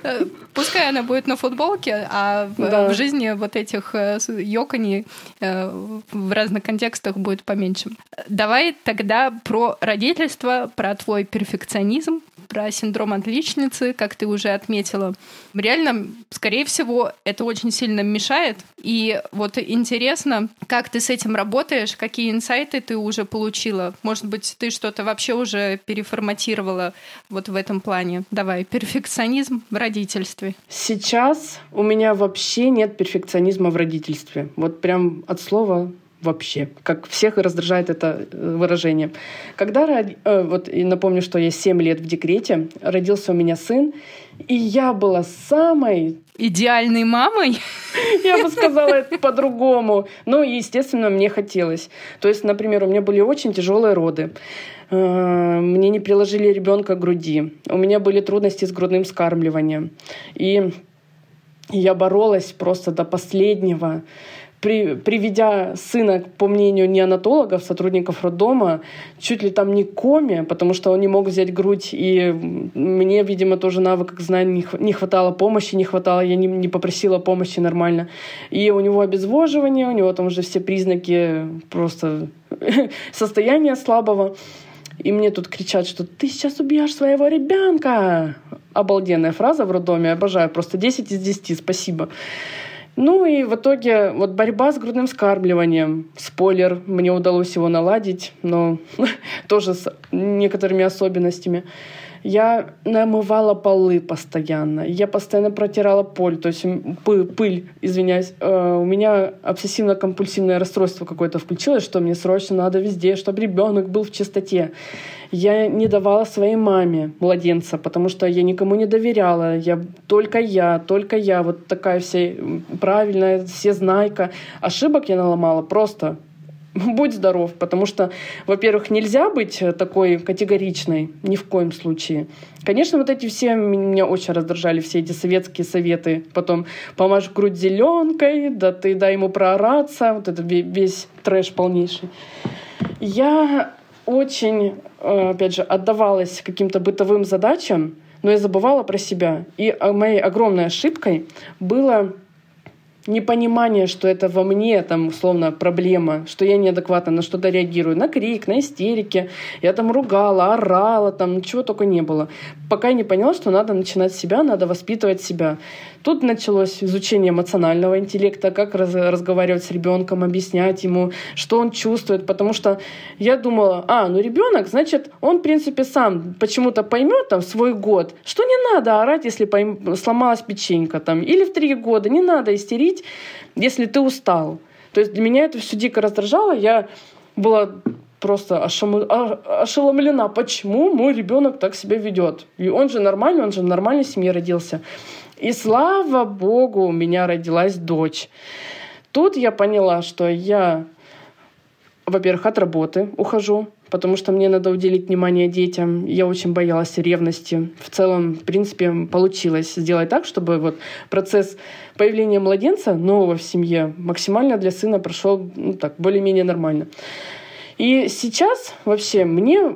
Да. Пускай она будет на футболке, а да. в жизни вот этих э, ёканий э, в разных контекстах будет поменьше. Давай тогда про родительство, про твой перфекционизм, про синдром отличницы, как ты уже отметила. Реально, скорее всего, это очень сильно мешает. И вот интересно, как ты с этим работаешь, какие инсайты ты уже получила? Может быть, ты что-то вообще уже переформатировала вот в этом плане? Давай, перфекционизм в родительстве. Сейчас у меня вообще нет перфекционизма в родительстве. Вот прям от слова вообще. Как всех раздражает это э, выражение. Когда, э, вот и напомню, что я 7 лет в декрете, родился у меня сын, и я была самой... Идеальной мамой? Я бы сказала это по-другому. Но, естественно, мне хотелось. То есть, например, у меня были очень тяжелые роды. Э, мне не приложили ребенка к груди. У меня были трудности с грудным скармливанием. И я боролась просто до последнего при, приведя сына, по мнению неонатологов, сотрудников роддома, чуть ли там не коме, потому что он не мог взять грудь, и мне, видимо, тоже навыков знаний не хватало помощи, не хватало, я не, не попросила помощи нормально. И у него обезвоживание, у него там уже все признаки просто состояния слабого. И мне тут кричат, что ты сейчас убьешь своего ребенка. Обалденная фраза в роддоме, обожаю, просто 10 из 10, спасибо. Ну и в итоге вот борьба с грудным скармливанием. Спойлер, мне удалось его наладить, но тоже с некоторыми особенностями. Я намывала полы постоянно. Я постоянно протирала поль, то есть пыль, пыль извиняюсь. Э, у меня обсессивно-компульсивное расстройство какое-то включилось, что мне срочно надо везде, чтобы ребенок был в чистоте. Я не давала своей маме младенца, потому что я никому не доверяла. Я только я, только я, вот такая вся правильная, все знайка. Ошибок я наломала просто будь здоров, потому что, во-первых, нельзя быть такой категоричной, ни в коем случае. Конечно, вот эти все меня очень раздражали, все эти советские советы. Потом помажь грудь зеленкой, да ты дай ему проораться, вот это весь трэш полнейший. Я очень, э, опять же, отдавалась каким-то бытовым задачам, но я забывала про себя. И моей огромной ошибкой было непонимание, что это во мне, там, условно, проблема, что я неадекватно на что-то реагирую, на крик, на истерики, я там ругала, орала, там, чего только не было. Пока я не поняла, что надо начинать с себя, надо воспитывать себя. Тут началось изучение эмоционального интеллекта, как раз, разговаривать с ребенком, объяснять ему, что он чувствует, потому что я думала, а, ну ребенок, значит, он, в принципе, сам почему-то поймет там свой год, что не надо орать, если пойм... сломалась печенька там, или в три года, не надо истерить, если ты устал. То есть для меня это все дико раздражало, я была просто ошеломлена, почему мой ребенок так себя ведет. И он же нормальный, он же в нормальной семье родился. И слава богу, у меня родилась дочь. Тут я поняла, что я, во-первых, от работы ухожу, потому что мне надо уделить внимание детям. Я очень боялась ревности. В целом, в принципе, получилось сделать так, чтобы вот процесс появления младенца нового в семье максимально для сына прошел ну, так, более-менее нормально. И сейчас вообще мне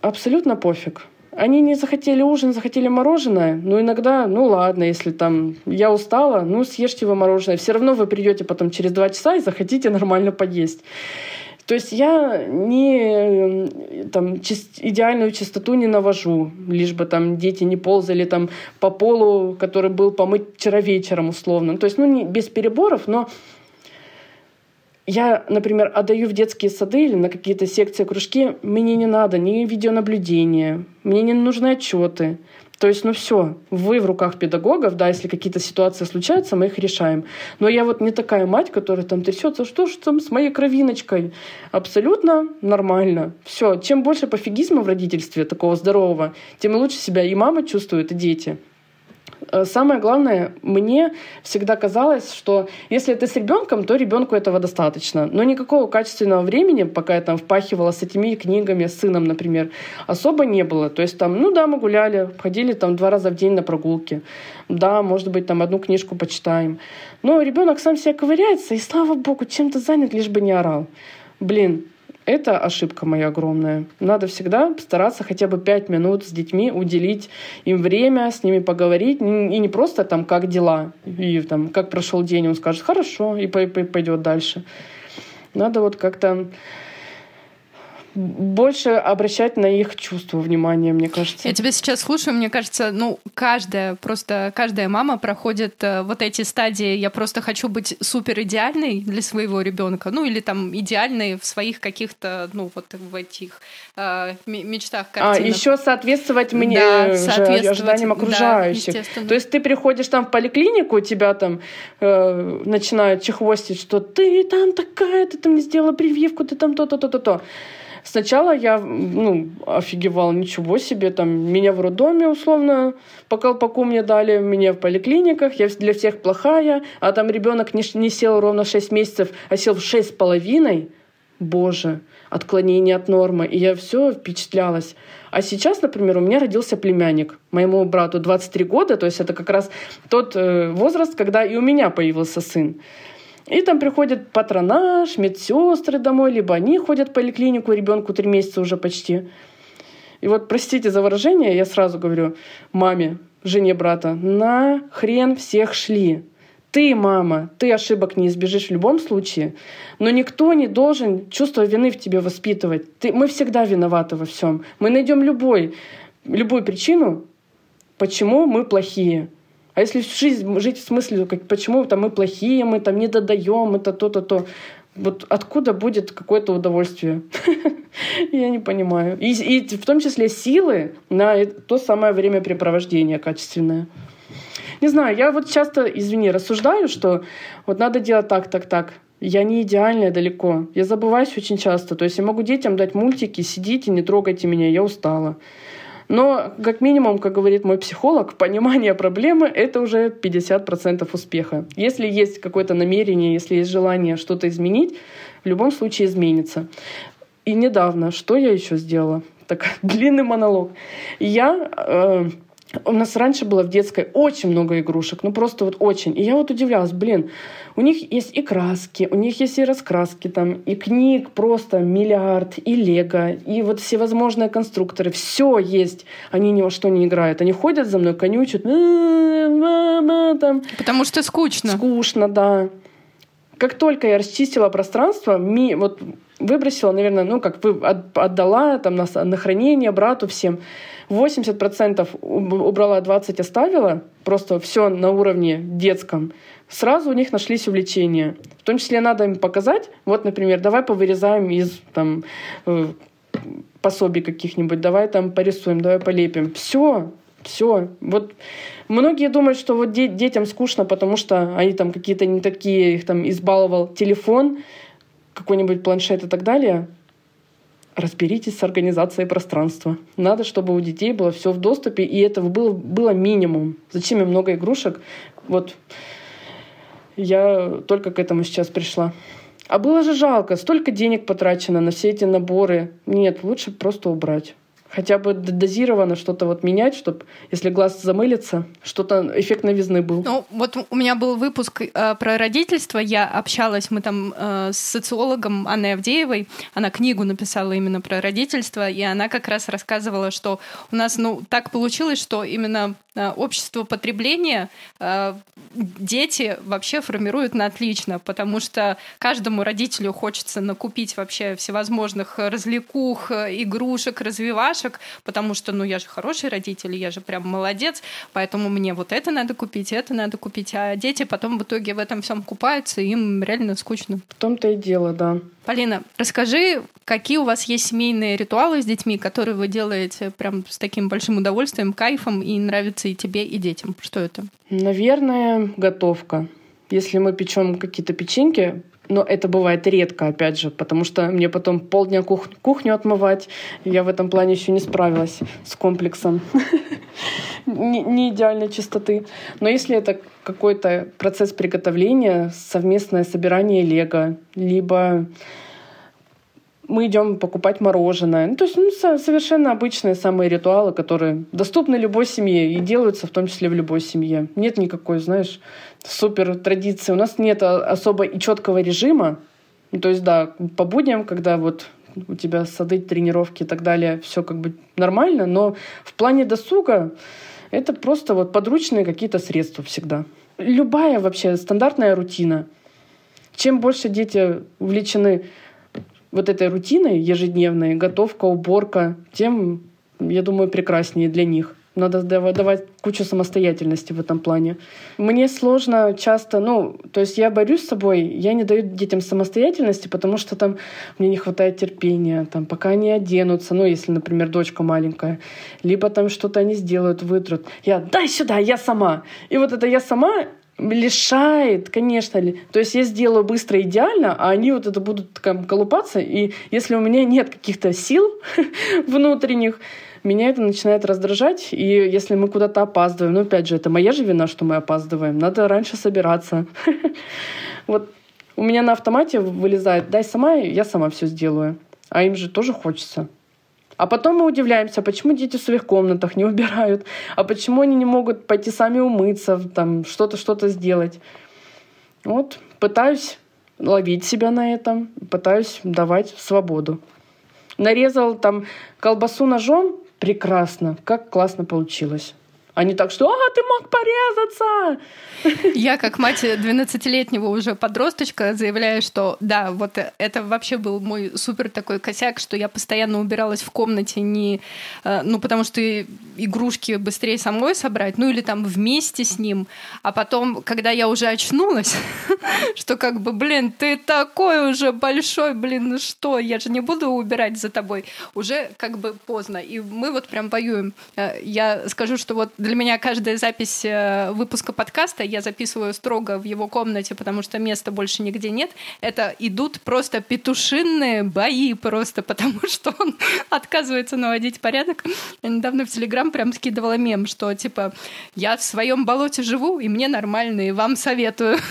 абсолютно пофиг. Они не захотели ужин, захотели мороженое. Ну, иногда, ну ладно, если там я устала, ну съешьте вы мороженое. Все равно вы придете потом через два часа и захотите нормально поесть. То есть я не там, чист, идеальную чистоту не навожу, лишь бы там дети не ползали там по полу, который был помыть вчера вечером условно. То есть, ну, не, без переборов, но я, например, отдаю в детские сады или на какие-то секции, кружки, мне не надо ни видеонаблюдения, мне не нужны отчеты. То есть, ну все, вы в руках педагогов, да, если какие-то ситуации случаются, мы их решаем. Но я вот не такая мать, которая там трясется, что ж там с моей кровиночкой. Абсолютно нормально. Все, чем больше пофигизма в родительстве такого здорового, тем лучше себя и мама чувствует, и дети. Э, самое главное, мне всегда казалось, что если ты с ребенком, то ребенку этого достаточно. Но никакого качественного времени, пока я там впахивала с этими книгами, с сыном, например, особо не было. То есть там, ну да, мы гуляли, ходили там два раза в день на прогулки. Да, может быть, там одну книжку почитаем. Но ребенок сам себя ковыряется, и слава богу, чем-то занят, лишь бы не орал. Блин, это ошибка моя огромная. Надо всегда стараться хотя бы пять минут с детьми уделить им время, с ними поговорить. И не просто там как дела, и там как прошел день, он скажет хорошо и пойдет дальше. Надо вот как-то больше обращать на их чувства внимание, мне кажется. Я тебя сейчас слушаю, мне кажется, ну, каждая, просто каждая мама проходит э, вот эти стадии, я просто хочу быть супер идеальной для своего ребенка, ну, или там идеальной в своих каких-то, ну, вот в этих э, мечтах, а, картинах. А, еще соответствовать мне да, соответствовать, ожиданиям окружающих. Да, То есть ты приходишь там в поликлинику, тебя там э, начинают чехвостить, что ты там такая, ты там не сделала прививку, ты там то-то, то-то, то. Сначала я, ну, офигевала, ничего себе, там, меня в роддоме, условно, по колпаку мне дали, меня в поликлиниках, я для всех плохая, а там ребенок не, не сел ровно 6 месяцев, а сел в шесть с половиной. Боже, отклонение от нормы. И я все впечатлялась. А сейчас, например, у меня родился племянник. Моему брату 23 года, то есть это как раз тот э, возраст, когда и у меня появился сын. И там приходит патронаж, медсестры домой, либо они ходят в поликлинику, ребенку три месяца уже почти. И вот, простите за выражение, я сразу говорю маме, жене брата, на хрен всех шли. Ты, мама, ты ошибок не избежишь в любом случае, но никто не должен чувство вины в тебе воспитывать. Ты, мы всегда виноваты во всем. Мы найдем любой, любую причину, почему мы плохие. А если жизнь жить в смысле, как, почему там мы плохие, мы там не додаем, это то-то, то, вот откуда будет какое-то удовольствие? Я не понимаю. И, и в том числе силы на то самое времяпрепровождение качественное. Не знаю, я вот часто, извини, рассуждаю, что вот надо делать так, так, так. Я не идеальная далеко. Я забываюсь очень часто. То есть я могу детям дать мультики, сидите, не трогайте меня, я устала. Но, как минимум, как говорит мой психолог, понимание проблемы — это уже 50% успеха. Если есть какое-то намерение, если есть желание что-то изменить, в любом случае изменится. И недавно, что я еще сделала? Так, длинный монолог. Я э, у нас раньше было в детской очень много игрушек, ну просто вот очень. И я вот удивлялась, блин, у них есть и краски, у них есть и раскраски там, и книг просто миллиард, и лего, и вот всевозможные конструкторы, все есть. Они ни во что не играют. Они ходят за мной, конючат, там. Потому что скучно. Скучно, да. Как только я расчистила пространство, ми, вот выбросила, наверное, ну как вы отдала там на, на хранение брату всем, 80% убрала, 20% оставила, просто все на уровне детском, сразу у них нашлись увлечения. В том числе надо им показать, вот, например, давай повырезаем из там, э, пособий каких-нибудь, давай там порисуем, давай полепим. Все, все. Вот многие думают, что вот де- детям скучно, потому что они там какие-то не такие, их там избаловал телефон, какой-нибудь планшет и так далее разберитесь с организацией пространства. Надо, чтобы у детей было все в доступе, и этого было, было минимум. Зачем им много игрушек? Вот я только к этому сейчас пришла. А было же жалко, столько денег потрачено на все эти наборы. Нет, лучше просто убрать хотя бы дозированно что-то вот менять, чтобы, если глаз замылится, что-то эффект новизны был. Ну, вот у меня был выпуск э, про родительство, я общалась, мы там э, с социологом Анной Авдеевой, она книгу написала именно про родительство, и она как раз рассказывала, что у нас, ну, так получилось, что именно э, общество потребления э, дети вообще формируют на отлично, потому что каждому родителю хочется накупить вообще всевозможных развлекух, игрушек, развивашек, мурашек, потому что, ну, я же хороший родитель, я же прям молодец, поэтому мне вот это надо купить, это надо купить. А дети потом в итоге в этом всем купаются, им реально скучно. В том-то и дело, да. Полина, расскажи, какие у вас есть семейные ритуалы с детьми, которые вы делаете прям с таким большим удовольствием, кайфом, и нравится и тебе, и детям? Что это? Наверное, готовка. Если мы печем какие-то печеньки, но это бывает редко, опять же, потому что мне потом полдня кух- кухню отмывать. Я в этом плане еще не справилась с комплексом не идеальной чистоты. Но если это какой-то процесс приготовления, совместное собирание лего, либо мы идем покупать мороженое. Ну, то есть ну, совершенно обычные самые ритуалы, которые доступны любой семье и делаются в том числе в любой семье. Нет никакой, знаешь, супер традиции. У нас нет особо и четкого режима. Ну, то есть, да, по будням, когда вот у тебя сады, тренировки и так далее, все как бы нормально, но в плане досуга это просто вот подручные какие-то средства всегда. Любая вообще стандартная рутина. Чем больше дети увлечены вот этой рутиной ежедневной, готовка, уборка, тем, я думаю, прекраснее для них. Надо давать кучу самостоятельности в этом плане. Мне сложно часто, ну, то есть я борюсь с собой, я не даю детям самостоятельности, потому что там мне не хватает терпения, там, пока они оденутся, ну, если, например, дочка маленькая, либо там что-то они сделают, вытрут. Я, дай сюда, я сама. И вот это я сама лишает, конечно. То есть я сделаю быстро идеально, а они вот это будут там колупаться, и если у меня нет каких-то сил внутренних, меня это начинает раздражать, и если мы куда-то опаздываем, ну, опять же, это моя же вина, что мы опаздываем, надо раньше собираться. Вот у меня на автомате вылезает, дай сама, я сама все сделаю. А им же тоже хочется. А потом мы удивляемся, почему дети в своих комнатах не убирают, а почему они не могут пойти сами умыться, там что-то, что-то сделать. Вот, пытаюсь ловить себя на этом, пытаюсь давать свободу. Нарезал там колбасу ножом, прекрасно, как классно получилось. А не так, что «А, ты мог порезаться!» Я, как мать 12-летнего уже подросточка, заявляю, что да, вот это вообще был мой супер такой косяк, что я постоянно убиралась в комнате не... Э, ну, потому что игрушки быстрее самой собрать, ну или там вместе с ним. А потом, когда я уже очнулась, что как бы, блин, ты такой уже большой, блин, ну что, я же не буду убирать за тобой. Уже как бы поздно. И мы вот прям воюем. Э, я скажу, что вот для меня каждая запись э, выпуска подкаста я записываю строго в его комнате, потому что места больше нигде нет. Это идут просто петушинные бои просто, потому что он отказывается наводить порядок. Я недавно в Телеграм прям скидывала мем, что типа я в своем болоте живу, и мне нормально, и вам советую.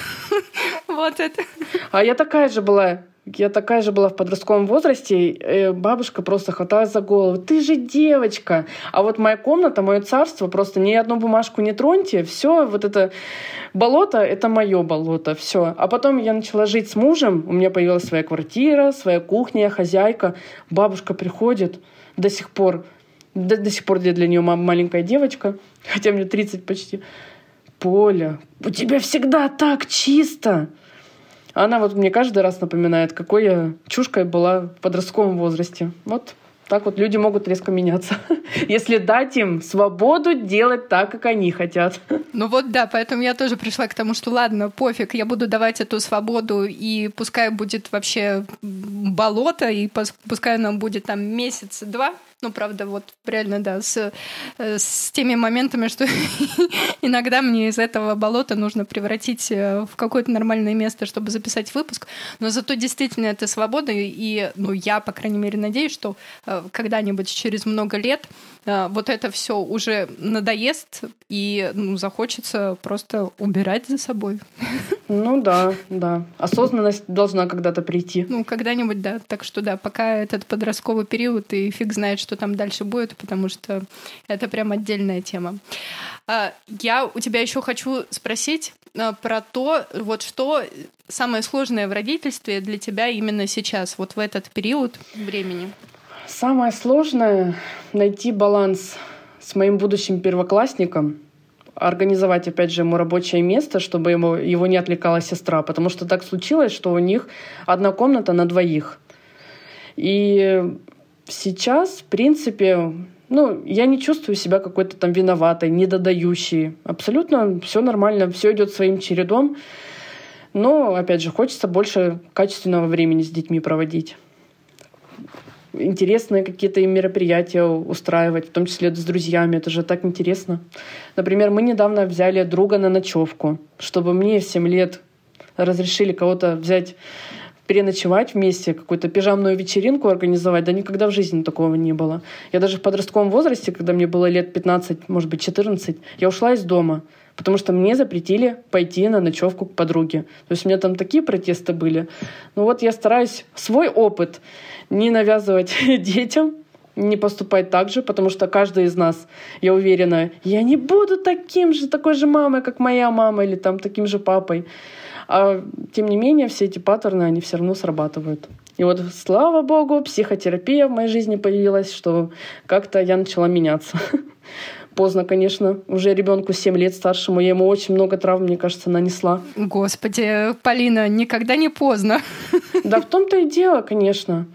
Вот это. А я такая же была. Я такая же была в подростковом возрасте. И бабушка просто хваталась за голову. Ты же девочка. А вот моя комната, мое царство, просто ни одну бумажку не троньте. Все, вот это болото, это мое болото. Все. А потом я начала жить с мужем. У меня появилась своя квартира, своя кухня, хозяйка. Бабушка приходит до сих пор. До, до сих пор я для нее маленькая девочка. Хотя мне 30 почти. Поля, у тебя всегда так чисто. Она вот мне каждый раз напоминает, какой я чушкой была в подростковом возрасте. Вот так вот люди могут резко меняться, если дать им свободу делать так, как они хотят. Ну вот да, поэтому я тоже пришла к тому, что ладно, пофиг, я буду давать эту свободу, и пускай будет вообще болото, и пускай нам будет там месяц-два, ну, правда, вот реально, да, с, э, с теми моментами, что иногда мне из этого болота нужно превратить э, в какое-то нормальное место, чтобы записать выпуск. Но зато действительно это свобода, и, ну, я, по крайней мере, надеюсь, что э, когда-нибудь через много лет вот это все уже надоест и ну, захочется просто убирать за собой. Ну да, да. Осознанность должна когда-то прийти. Ну, когда-нибудь, да. Так что да, пока этот подростковый период, и фиг знает, что там дальше будет, потому что это прям отдельная тема. А, я у тебя еще хочу спросить а, про то, вот что самое сложное в родительстве для тебя именно сейчас, вот в этот период времени. Самое сложное — найти баланс с моим будущим первоклассником, организовать, опять же, ему рабочее место, чтобы ему, его не отвлекала сестра, потому что так случилось, что у них одна комната на двоих. И сейчас, в принципе, ну, я не чувствую себя какой-то там виноватой, недодающей. Абсолютно все нормально, все идет своим чередом. Но, опять же, хочется больше качественного времени с детьми проводить интересные какие-то мероприятия устраивать, в том числе с друзьями. Это же так интересно. Например, мы недавно взяли друга на ночевку, чтобы мне в 7 лет разрешили кого-то взять переночевать вместе, какую-то пижамную вечеринку организовать. Да никогда в жизни такого не было. Я даже в подростковом возрасте, когда мне было лет 15, может быть, 14, я ушла из дома, потому что мне запретили пойти на ночевку к подруге. То есть у меня там такие протесты были. Ну вот я стараюсь свой опыт не навязывать детям, не поступать так же, потому что каждый из нас, я уверена, я не буду таким же, такой же мамой, как моя мама, или там таким же папой. А тем не менее, все эти паттерны, они все равно срабатывают. И вот, слава богу, психотерапия в моей жизни появилась, что как-то я начала меняться. поздно, конечно. Уже ребенку 7 лет старшему. Я ему очень много травм, мне кажется, нанесла. Господи, Полина, никогда не поздно. Да в том-то и дело, конечно.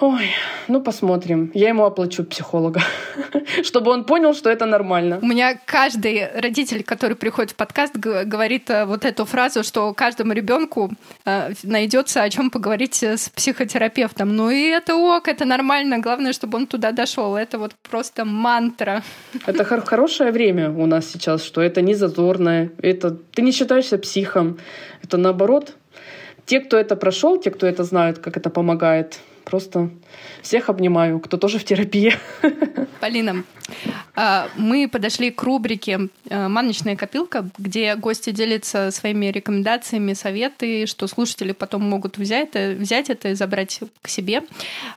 Ой, ну посмотрим. Я ему оплачу психолога, чтобы он понял, что это нормально. У меня каждый родитель, который приходит в подкаст, говорит э, вот эту фразу, что каждому ребенку э, найдется о чем поговорить с психотерапевтом. Ну и это ок, это нормально. Главное, чтобы он туда дошел. Это вот просто мантра. Это хор- хорошее время у нас сейчас, что это не зазорное. Это ты не считаешься психом. Это наоборот. Те, кто это прошел, те, кто это знают, как это помогает, Просто всех обнимаю, кто тоже в терапии. Полина, а, мы подошли к рубрике э, «Маночная копилка», где гости делятся своими рекомендациями, советы, что слушатели потом могут взять это, взять это и забрать к себе.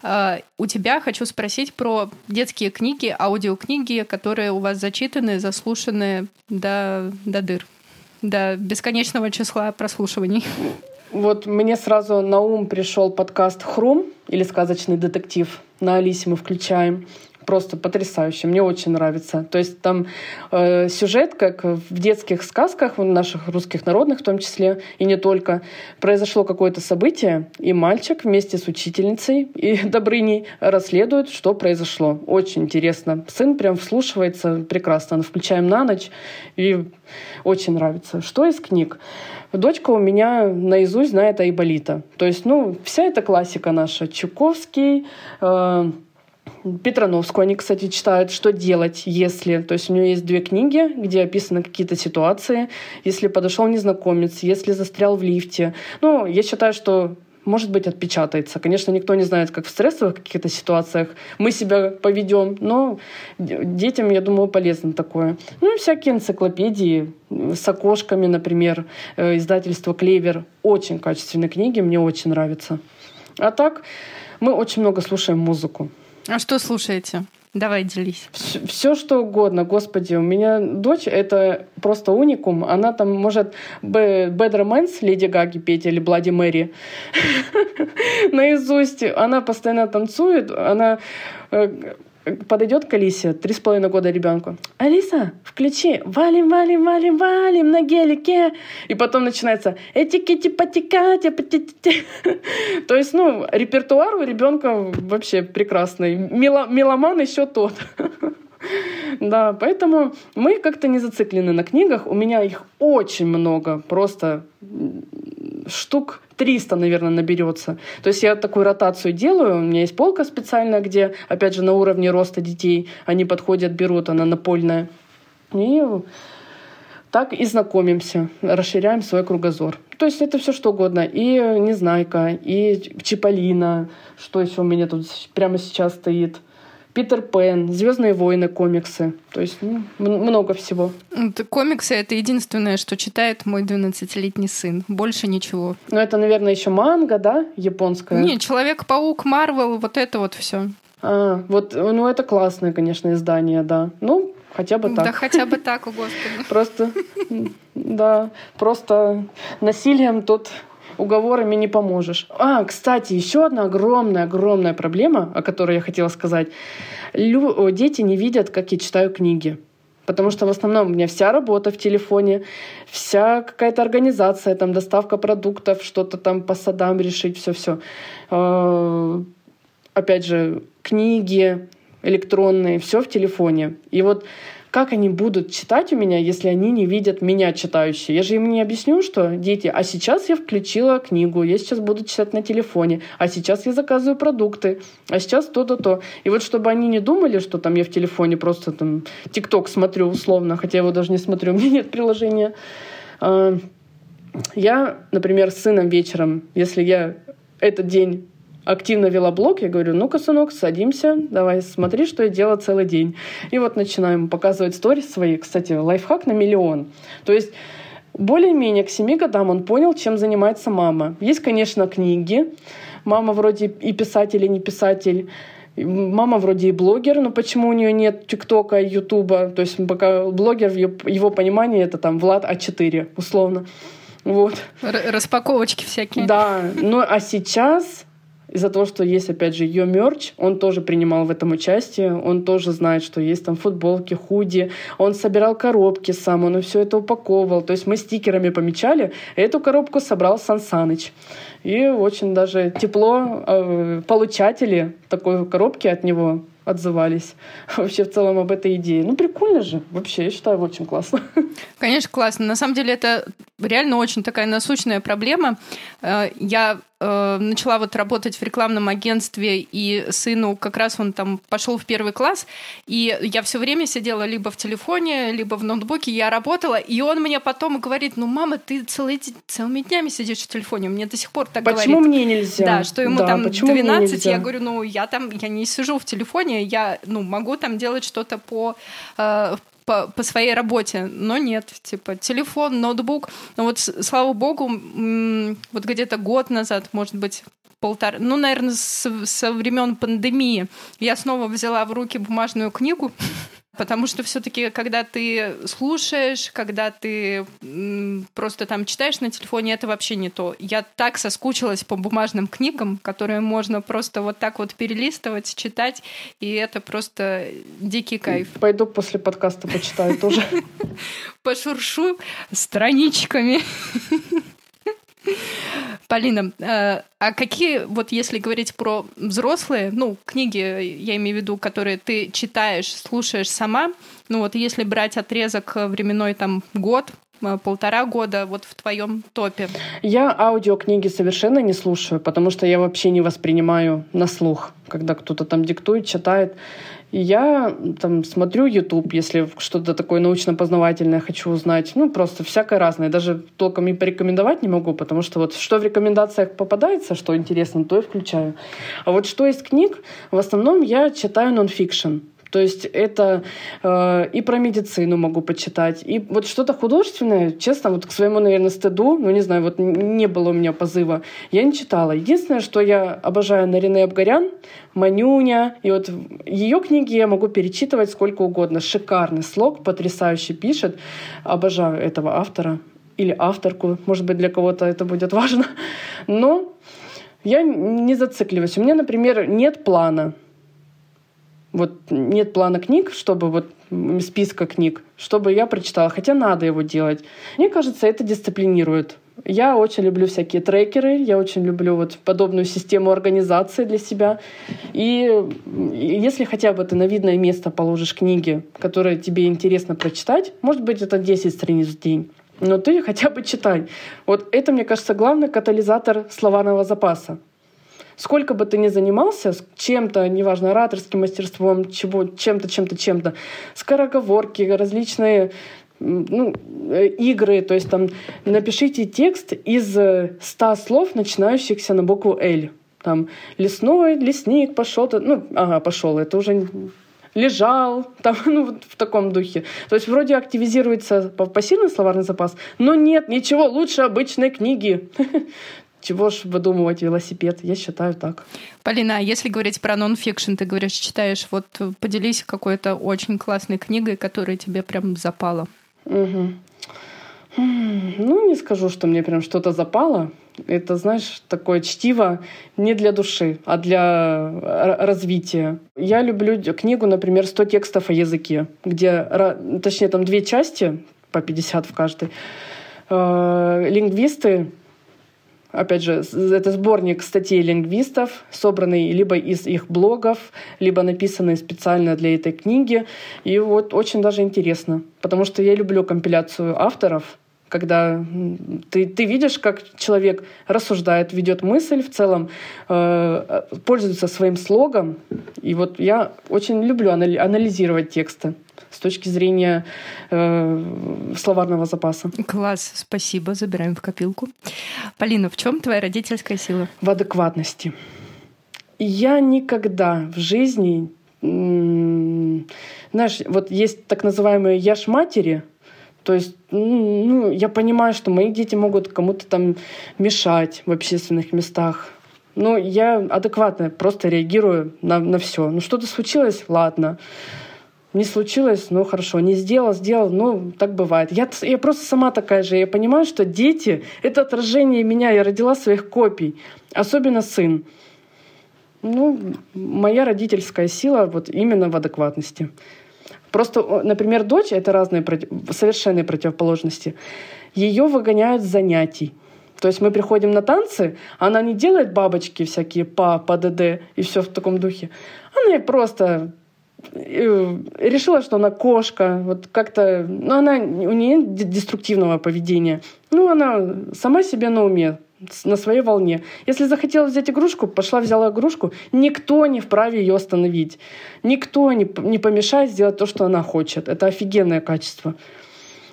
А, у тебя хочу спросить про детские книги, аудиокниги, которые у вас зачитаны, заслушаны до, до дыр, до бесконечного числа прослушиваний. Вот мне сразу на ум пришел подкаст «Хрум» или «Сказочный детектив». На Алисе мы включаем. Просто потрясающе. Мне очень нравится. То есть там э, сюжет, как в детских сказках, в наших русских народных в том числе, и не только. Произошло какое-то событие, и мальчик вместе с учительницей и Добрыней расследует, что произошло. Очень интересно. Сын прям вслушивается прекрасно. Включаем на ночь, и очень нравится. Что из книг? Дочка у меня наизусть знает Айболита. То есть, ну, вся эта классика наша. Чуковский, э, Петрановскую они, кстати, читают, что делать, если... То есть у нее есть две книги, где описаны какие-то ситуации. Если подошел незнакомец, если застрял в лифте. Ну, я считаю, что может быть, отпечатается. Конечно, никто не знает, как в стрессовых каких-то ситуациях мы себя поведем, но детям, я думаю, полезно такое. Ну и всякие энциклопедии с окошками, например, э, издательство «Клевер». Очень качественные книги, мне очень нравятся. А так, мы очень много слушаем музыку. А что слушаете? Давай делись. Все, все что угодно, господи. У меня дочь это просто уникум. Она там может Bad Romance Леди Гаги петь или Блади Мэри наизусть. Она постоянно танцует. Она э, подойдет к Алисе, три с половиной года ребенку. Алиса, включи валим, валим, валим, валим на гелике. И потом начинается этикети потекати То есть, ну, репертуар у ребенка вообще прекрасный. Меломан еще тот. Да, поэтому мы как-то не зациклены на книгах. У меня их очень много, просто штук 300, наверное, наберется. То есть я такую ротацию делаю. У меня есть полка специальная, где, опять же, на уровне роста детей они подходят, берут, она напольная. И так и знакомимся, расширяем свой кругозор. То есть это все что угодно. И Незнайка, и Чиполлино, что еще у меня тут прямо сейчас стоит. Питер Пен, Звездные войны, комиксы. То есть ну, много всего. Комиксы это единственное, что читает мой 12-летний сын. Больше ничего. Ну, это, наверное, еще манга, да, японская? Не, Человек-паук, Марвел, вот это вот все. А, вот, ну, это классное, конечно, издание, да. Ну, хотя бы так. Да, хотя бы так, о господи. Просто, да, просто насилием тут уговорами не поможешь. А, кстати, еще одна огромная-огромная проблема, о которой я хотела сказать. Лю- дети не видят, как я читаю книги. Потому что в основном у меня вся работа в телефоне, вся какая-то организация, там доставка продуктов, что-то там по садам решить, все-все. А, опять же, книги электронные, все в телефоне. И вот как они будут читать у меня, если они не видят меня читающей? Я же им не объясню, что дети, а сейчас я включила книгу, я сейчас буду читать на телефоне, а сейчас я заказываю продукты, а сейчас то-то, то. И вот чтобы они не думали, что там я в телефоне просто там ТикТок смотрю условно, хотя я его даже не смотрю, у меня нет приложения. А, я, например, с сыном вечером, если я этот день активно вела блог, я говорю, ну-ка, сынок, садимся, давай, смотри, что я делала целый день. И вот начинаем показывать сторис свои. Кстати, лайфхак на миллион. То есть более-менее к семи годам он понял, чем занимается мама. Есть, конечно, книги. Мама вроде и писатель, и не писатель. Мама вроде и блогер, но почему у нее нет ТикТока, Ютуба? То есть пока блогер, в его понимании, это там Влад А4, условно. Вот. Распаковочки всякие. Да, ну а сейчас из-за того, что есть, опять же, ее мерч, он тоже принимал в этом участие, он тоже знает, что есть там футболки, худи, он собирал коробки сам, он все это упаковывал, то есть мы стикерами помечали, эту коробку собрал Сан Саныч. И очень даже тепло э, получатели такой коробки от него отзывались вообще в целом об этой идее. Ну, прикольно же. Вообще, я считаю, очень классно. Конечно, классно. На самом деле это реально очень такая насущная проблема. Э, я э, начала вот работать в рекламном агентстве, и сыну как раз он там пошел в первый класс, и я все время сидела либо в телефоне, либо в ноутбуке, я работала, и он мне потом говорит, ну, мама, ты целый, целыми днями сидишь в телефоне, мне до сих пор так почему говорит. мне нельзя? Да, что ему да, там почему 12, я говорю, ну, я там, я не сижу в телефоне, я, ну, могу там делать что-то по, э, по, по своей работе, но нет, типа телефон, ноутбук. Но вот, слава богу, вот где-то год назад, может быть, полтора, ну, наверное, со, со времен пандемии я снова взяла в руки бумажную книгу, Потому что все-таки, когда ты слушаешь, когда ты просто там читаешь на телефоне, это вообще не то. Я так соскучилась по бумажным книгам, которые можно просто вот так вот перелистывать, читать, и это просто дикий кайф. Пойду после подкаста почитаю тоже. Пошуршу страничками. Полина, э, а какие, вот если говорить про взрослые, ну, книги, я имею в виду, которые ты читаешь, слушаешь сама, ну вот если брать отрезок временной там год, э, полтора года вот в твоем топе? Я аудиокниги совершенно не слушаю, потому что я вообще не воспринимаю на слух, когда кто-то там диктует, читает. И я там смотрю YouTube, если что-то такое научно-познавательное хочу узнать. Ну, просто всякое разное. Даже толком и порекомендовать не могу, потому что вот что в рекомендациях попадается, что интересно, то и включаю. А вот что из книг, в основном я читаю нон-фикшн. То есть это э, и про медицину могу почитать, и вот что-то художественное, честно, вот к своему, наверное, стыду, ну не знаю, вот не было у меня позыва, я не читала. Единственное, что я обожаю Нарине Абгарян, Манюня, и вот ее книги я могу перечитывать сколько угодно. Шикарный слог, потрясающе пишет. Обожаю этого автора или авторку, может быть, для кого-то это будет важно. Но я не зацикливаюсь. У меня, например, нет плана вот нет плана книг, чтобы вот списка книг, чтобы я прочитала, хотя надо его делать. Мне кажется, это дисциплинирует. Я очень люблю всякие трекеры, я очень люблю вот подобную систему организации для себя. И если хотя бы ты на видное место положишь книги, которые тебе интересно прочитать, может быть, это 10 страниц в день, но ты хотя бы читай. Вот это, мне кажется, главный катализатор словарного запаса сколько бы ты ни занимался чем-то, неважно, ораторским мастерством, чего, чем-то, чем-то, чем-то, скороговорки, различные ну, э, игры, то есть там напишите текст из ста слов, начинающихся на букву «Л». Там лесной, лесник, пошел, ну, ага, пошел, это уже лежал, там, ну, вот в таком духе. То есть вроде активизируется пассивный словарный запас, но нет, ничего лучше обычной книги. Чего ж выдумывать велосипед? Я считаю так. Полина, а если говорить про нон-фикшн, ты говоришь, читаешь, вот поделись какой-то очень классной книгой, которая тебе прям запала. Угу. Ну, не скажу, что мне прям что-то запало. Это, знаешь, такое чтиво не для души, а для развития. Я люблю книгу, например, «100 текстов о языке», где, точнее, там две части, по 50 в каждой. Э, лингвисты Опять же, это сборник статей лингвистов, собранный либо из их блогов, либо написанный специально для этой книги. И вот очень даже интересно, потому что я люблю компиляцию авторов, когда ты, ты видишь, как человек рассуждает, ведет мысль в целом, э, пользуется своим слогом. И вот я очень люблю анализировать тексты с точки зрения э, словарного запаса. Класс, спасибо, забираем в копилку. Полина, в чем твоя родительская сила? В адекватности. Я никогда в жизни, знаешь, вот есть так называемые яш матери, то есть, ну, я понимаю, что мои дети могут кому-то там мешать в общественных местах. Но я адекватно просто реагирую на, на все. Ну, что-то случилось, ладно не случилось, ну хорошо, не сделал, сделал, ну так бывает. Я, я просто сама такая же, я понимаю, что дети — это отражение меня, я родила своих копий, особенно сын. Ну, моя родительская сила вот именно в адекватности. Просто, например, дочь — это разные совершенные противоположности. Ее выгоняют с занятий. То есть мы приходим на танцы, она не делает бабочки всякие по, по ДД и все в таком духе. Она просто решила, что она кошка, вот как-то, ну, она, у нее нет деструктивного поведения. Ну, она сама себе на уме, на своей волне. Если захотела взять игрушку, пошла взяла игрушку, никто не вправе ее остановить. Никто не, не помешает сделать то, что она хочет. Это офигенное качество.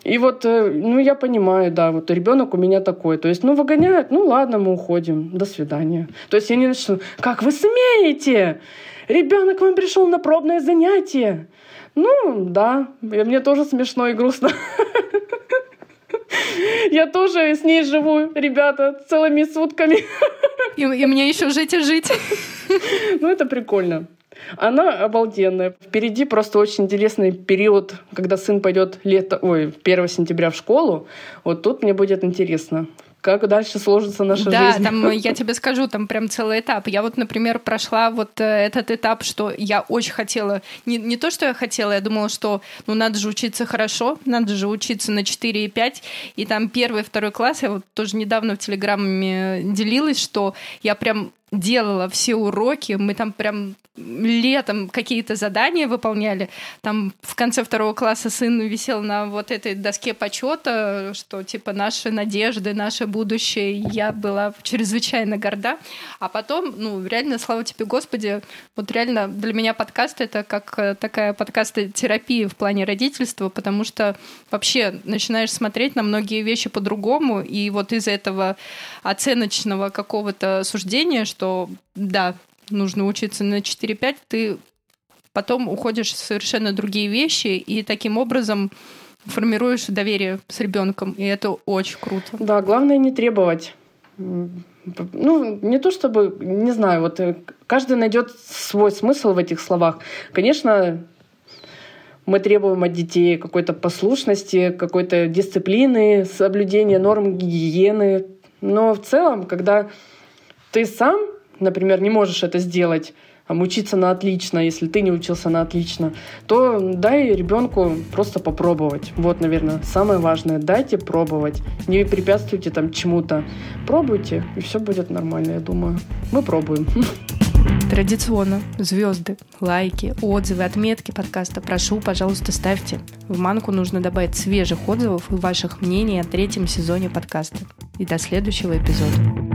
И вот, э, ну, я понимаю, да, вот ребенок у меня такой. То есть, ну, выгоняют, ну, ладно, мы уходим, до свидания. То есть я не начну, как вы смеете? Ребенок вам пришел на пробное занятие. Ну, да, мне тоже смешно и грустно. Я тоже с ней живу, ребята, целыми сутками. И, и мне еще жить и жить. Ну, это прикольно. Она обалденная. Впереди просто очень интересный период, когда сын пойдет лето, ой, 1 сентября в школу. Вот тут мне будет интересно, как дальше сложится наша да, жизнь. Да, там, я тебе скажу, там прям целый этап. Я вот, например, прошла вот э, этот этап, что я очень хотела, не, не то, что я хотела, я думала, что ну надо же учиться хорошо, надо же учиться на 4 и 5, и там первый, второй класс, я вот тоже недавно в Телеграме делилась, что я прям делала все уроки, мы там прям летом какие-то задания выполняли. Там в конце второго класса сын висел на вот этой доске почета, что типа наши надежды, наше будущее. Я была чрезвычайно горда. А потом, ну, реально, слава тебе, Господи, вот реально для меня подкаст это как э, такая подкаст-терапия в плане родительства, потому что вообще начинаешь смотреть на многие вещи по-другому, и вот из этого оценочного какого-то суждения, что да, нужно учиться на 4-5, ты потом уходишь в совершенно другие вещи, и таким образом формируешь доверие с ребенком, и это очень круто. Да, главное не требовать. Ну, не то чтобы, не знаю, вот э, каждый найдет свой смысл в этих словах. Конечно, мы требуем от детей какой-то послушности, какой-то дисциплины, соблюдения норм гигиены. Но в целом, когда ты сам например, не можешь это сделать, а учиться на отлично, если ты не учился на отлично, то дай ребенку просто попробовать. Вот, наверное, самое важное. Дайте пробовать. Не препятствуйте там чему-то. Пробуйте, и все будет нормально, я думаю. Мы пробуем. Традиционно звезды, лайки, отзывы, отметки подкаста прошу, пожалуйста, ставьте. В манку нужно добавить свежих отзывов и ваших мнений о третьем сезоне подкаста. И до следующего эпизода.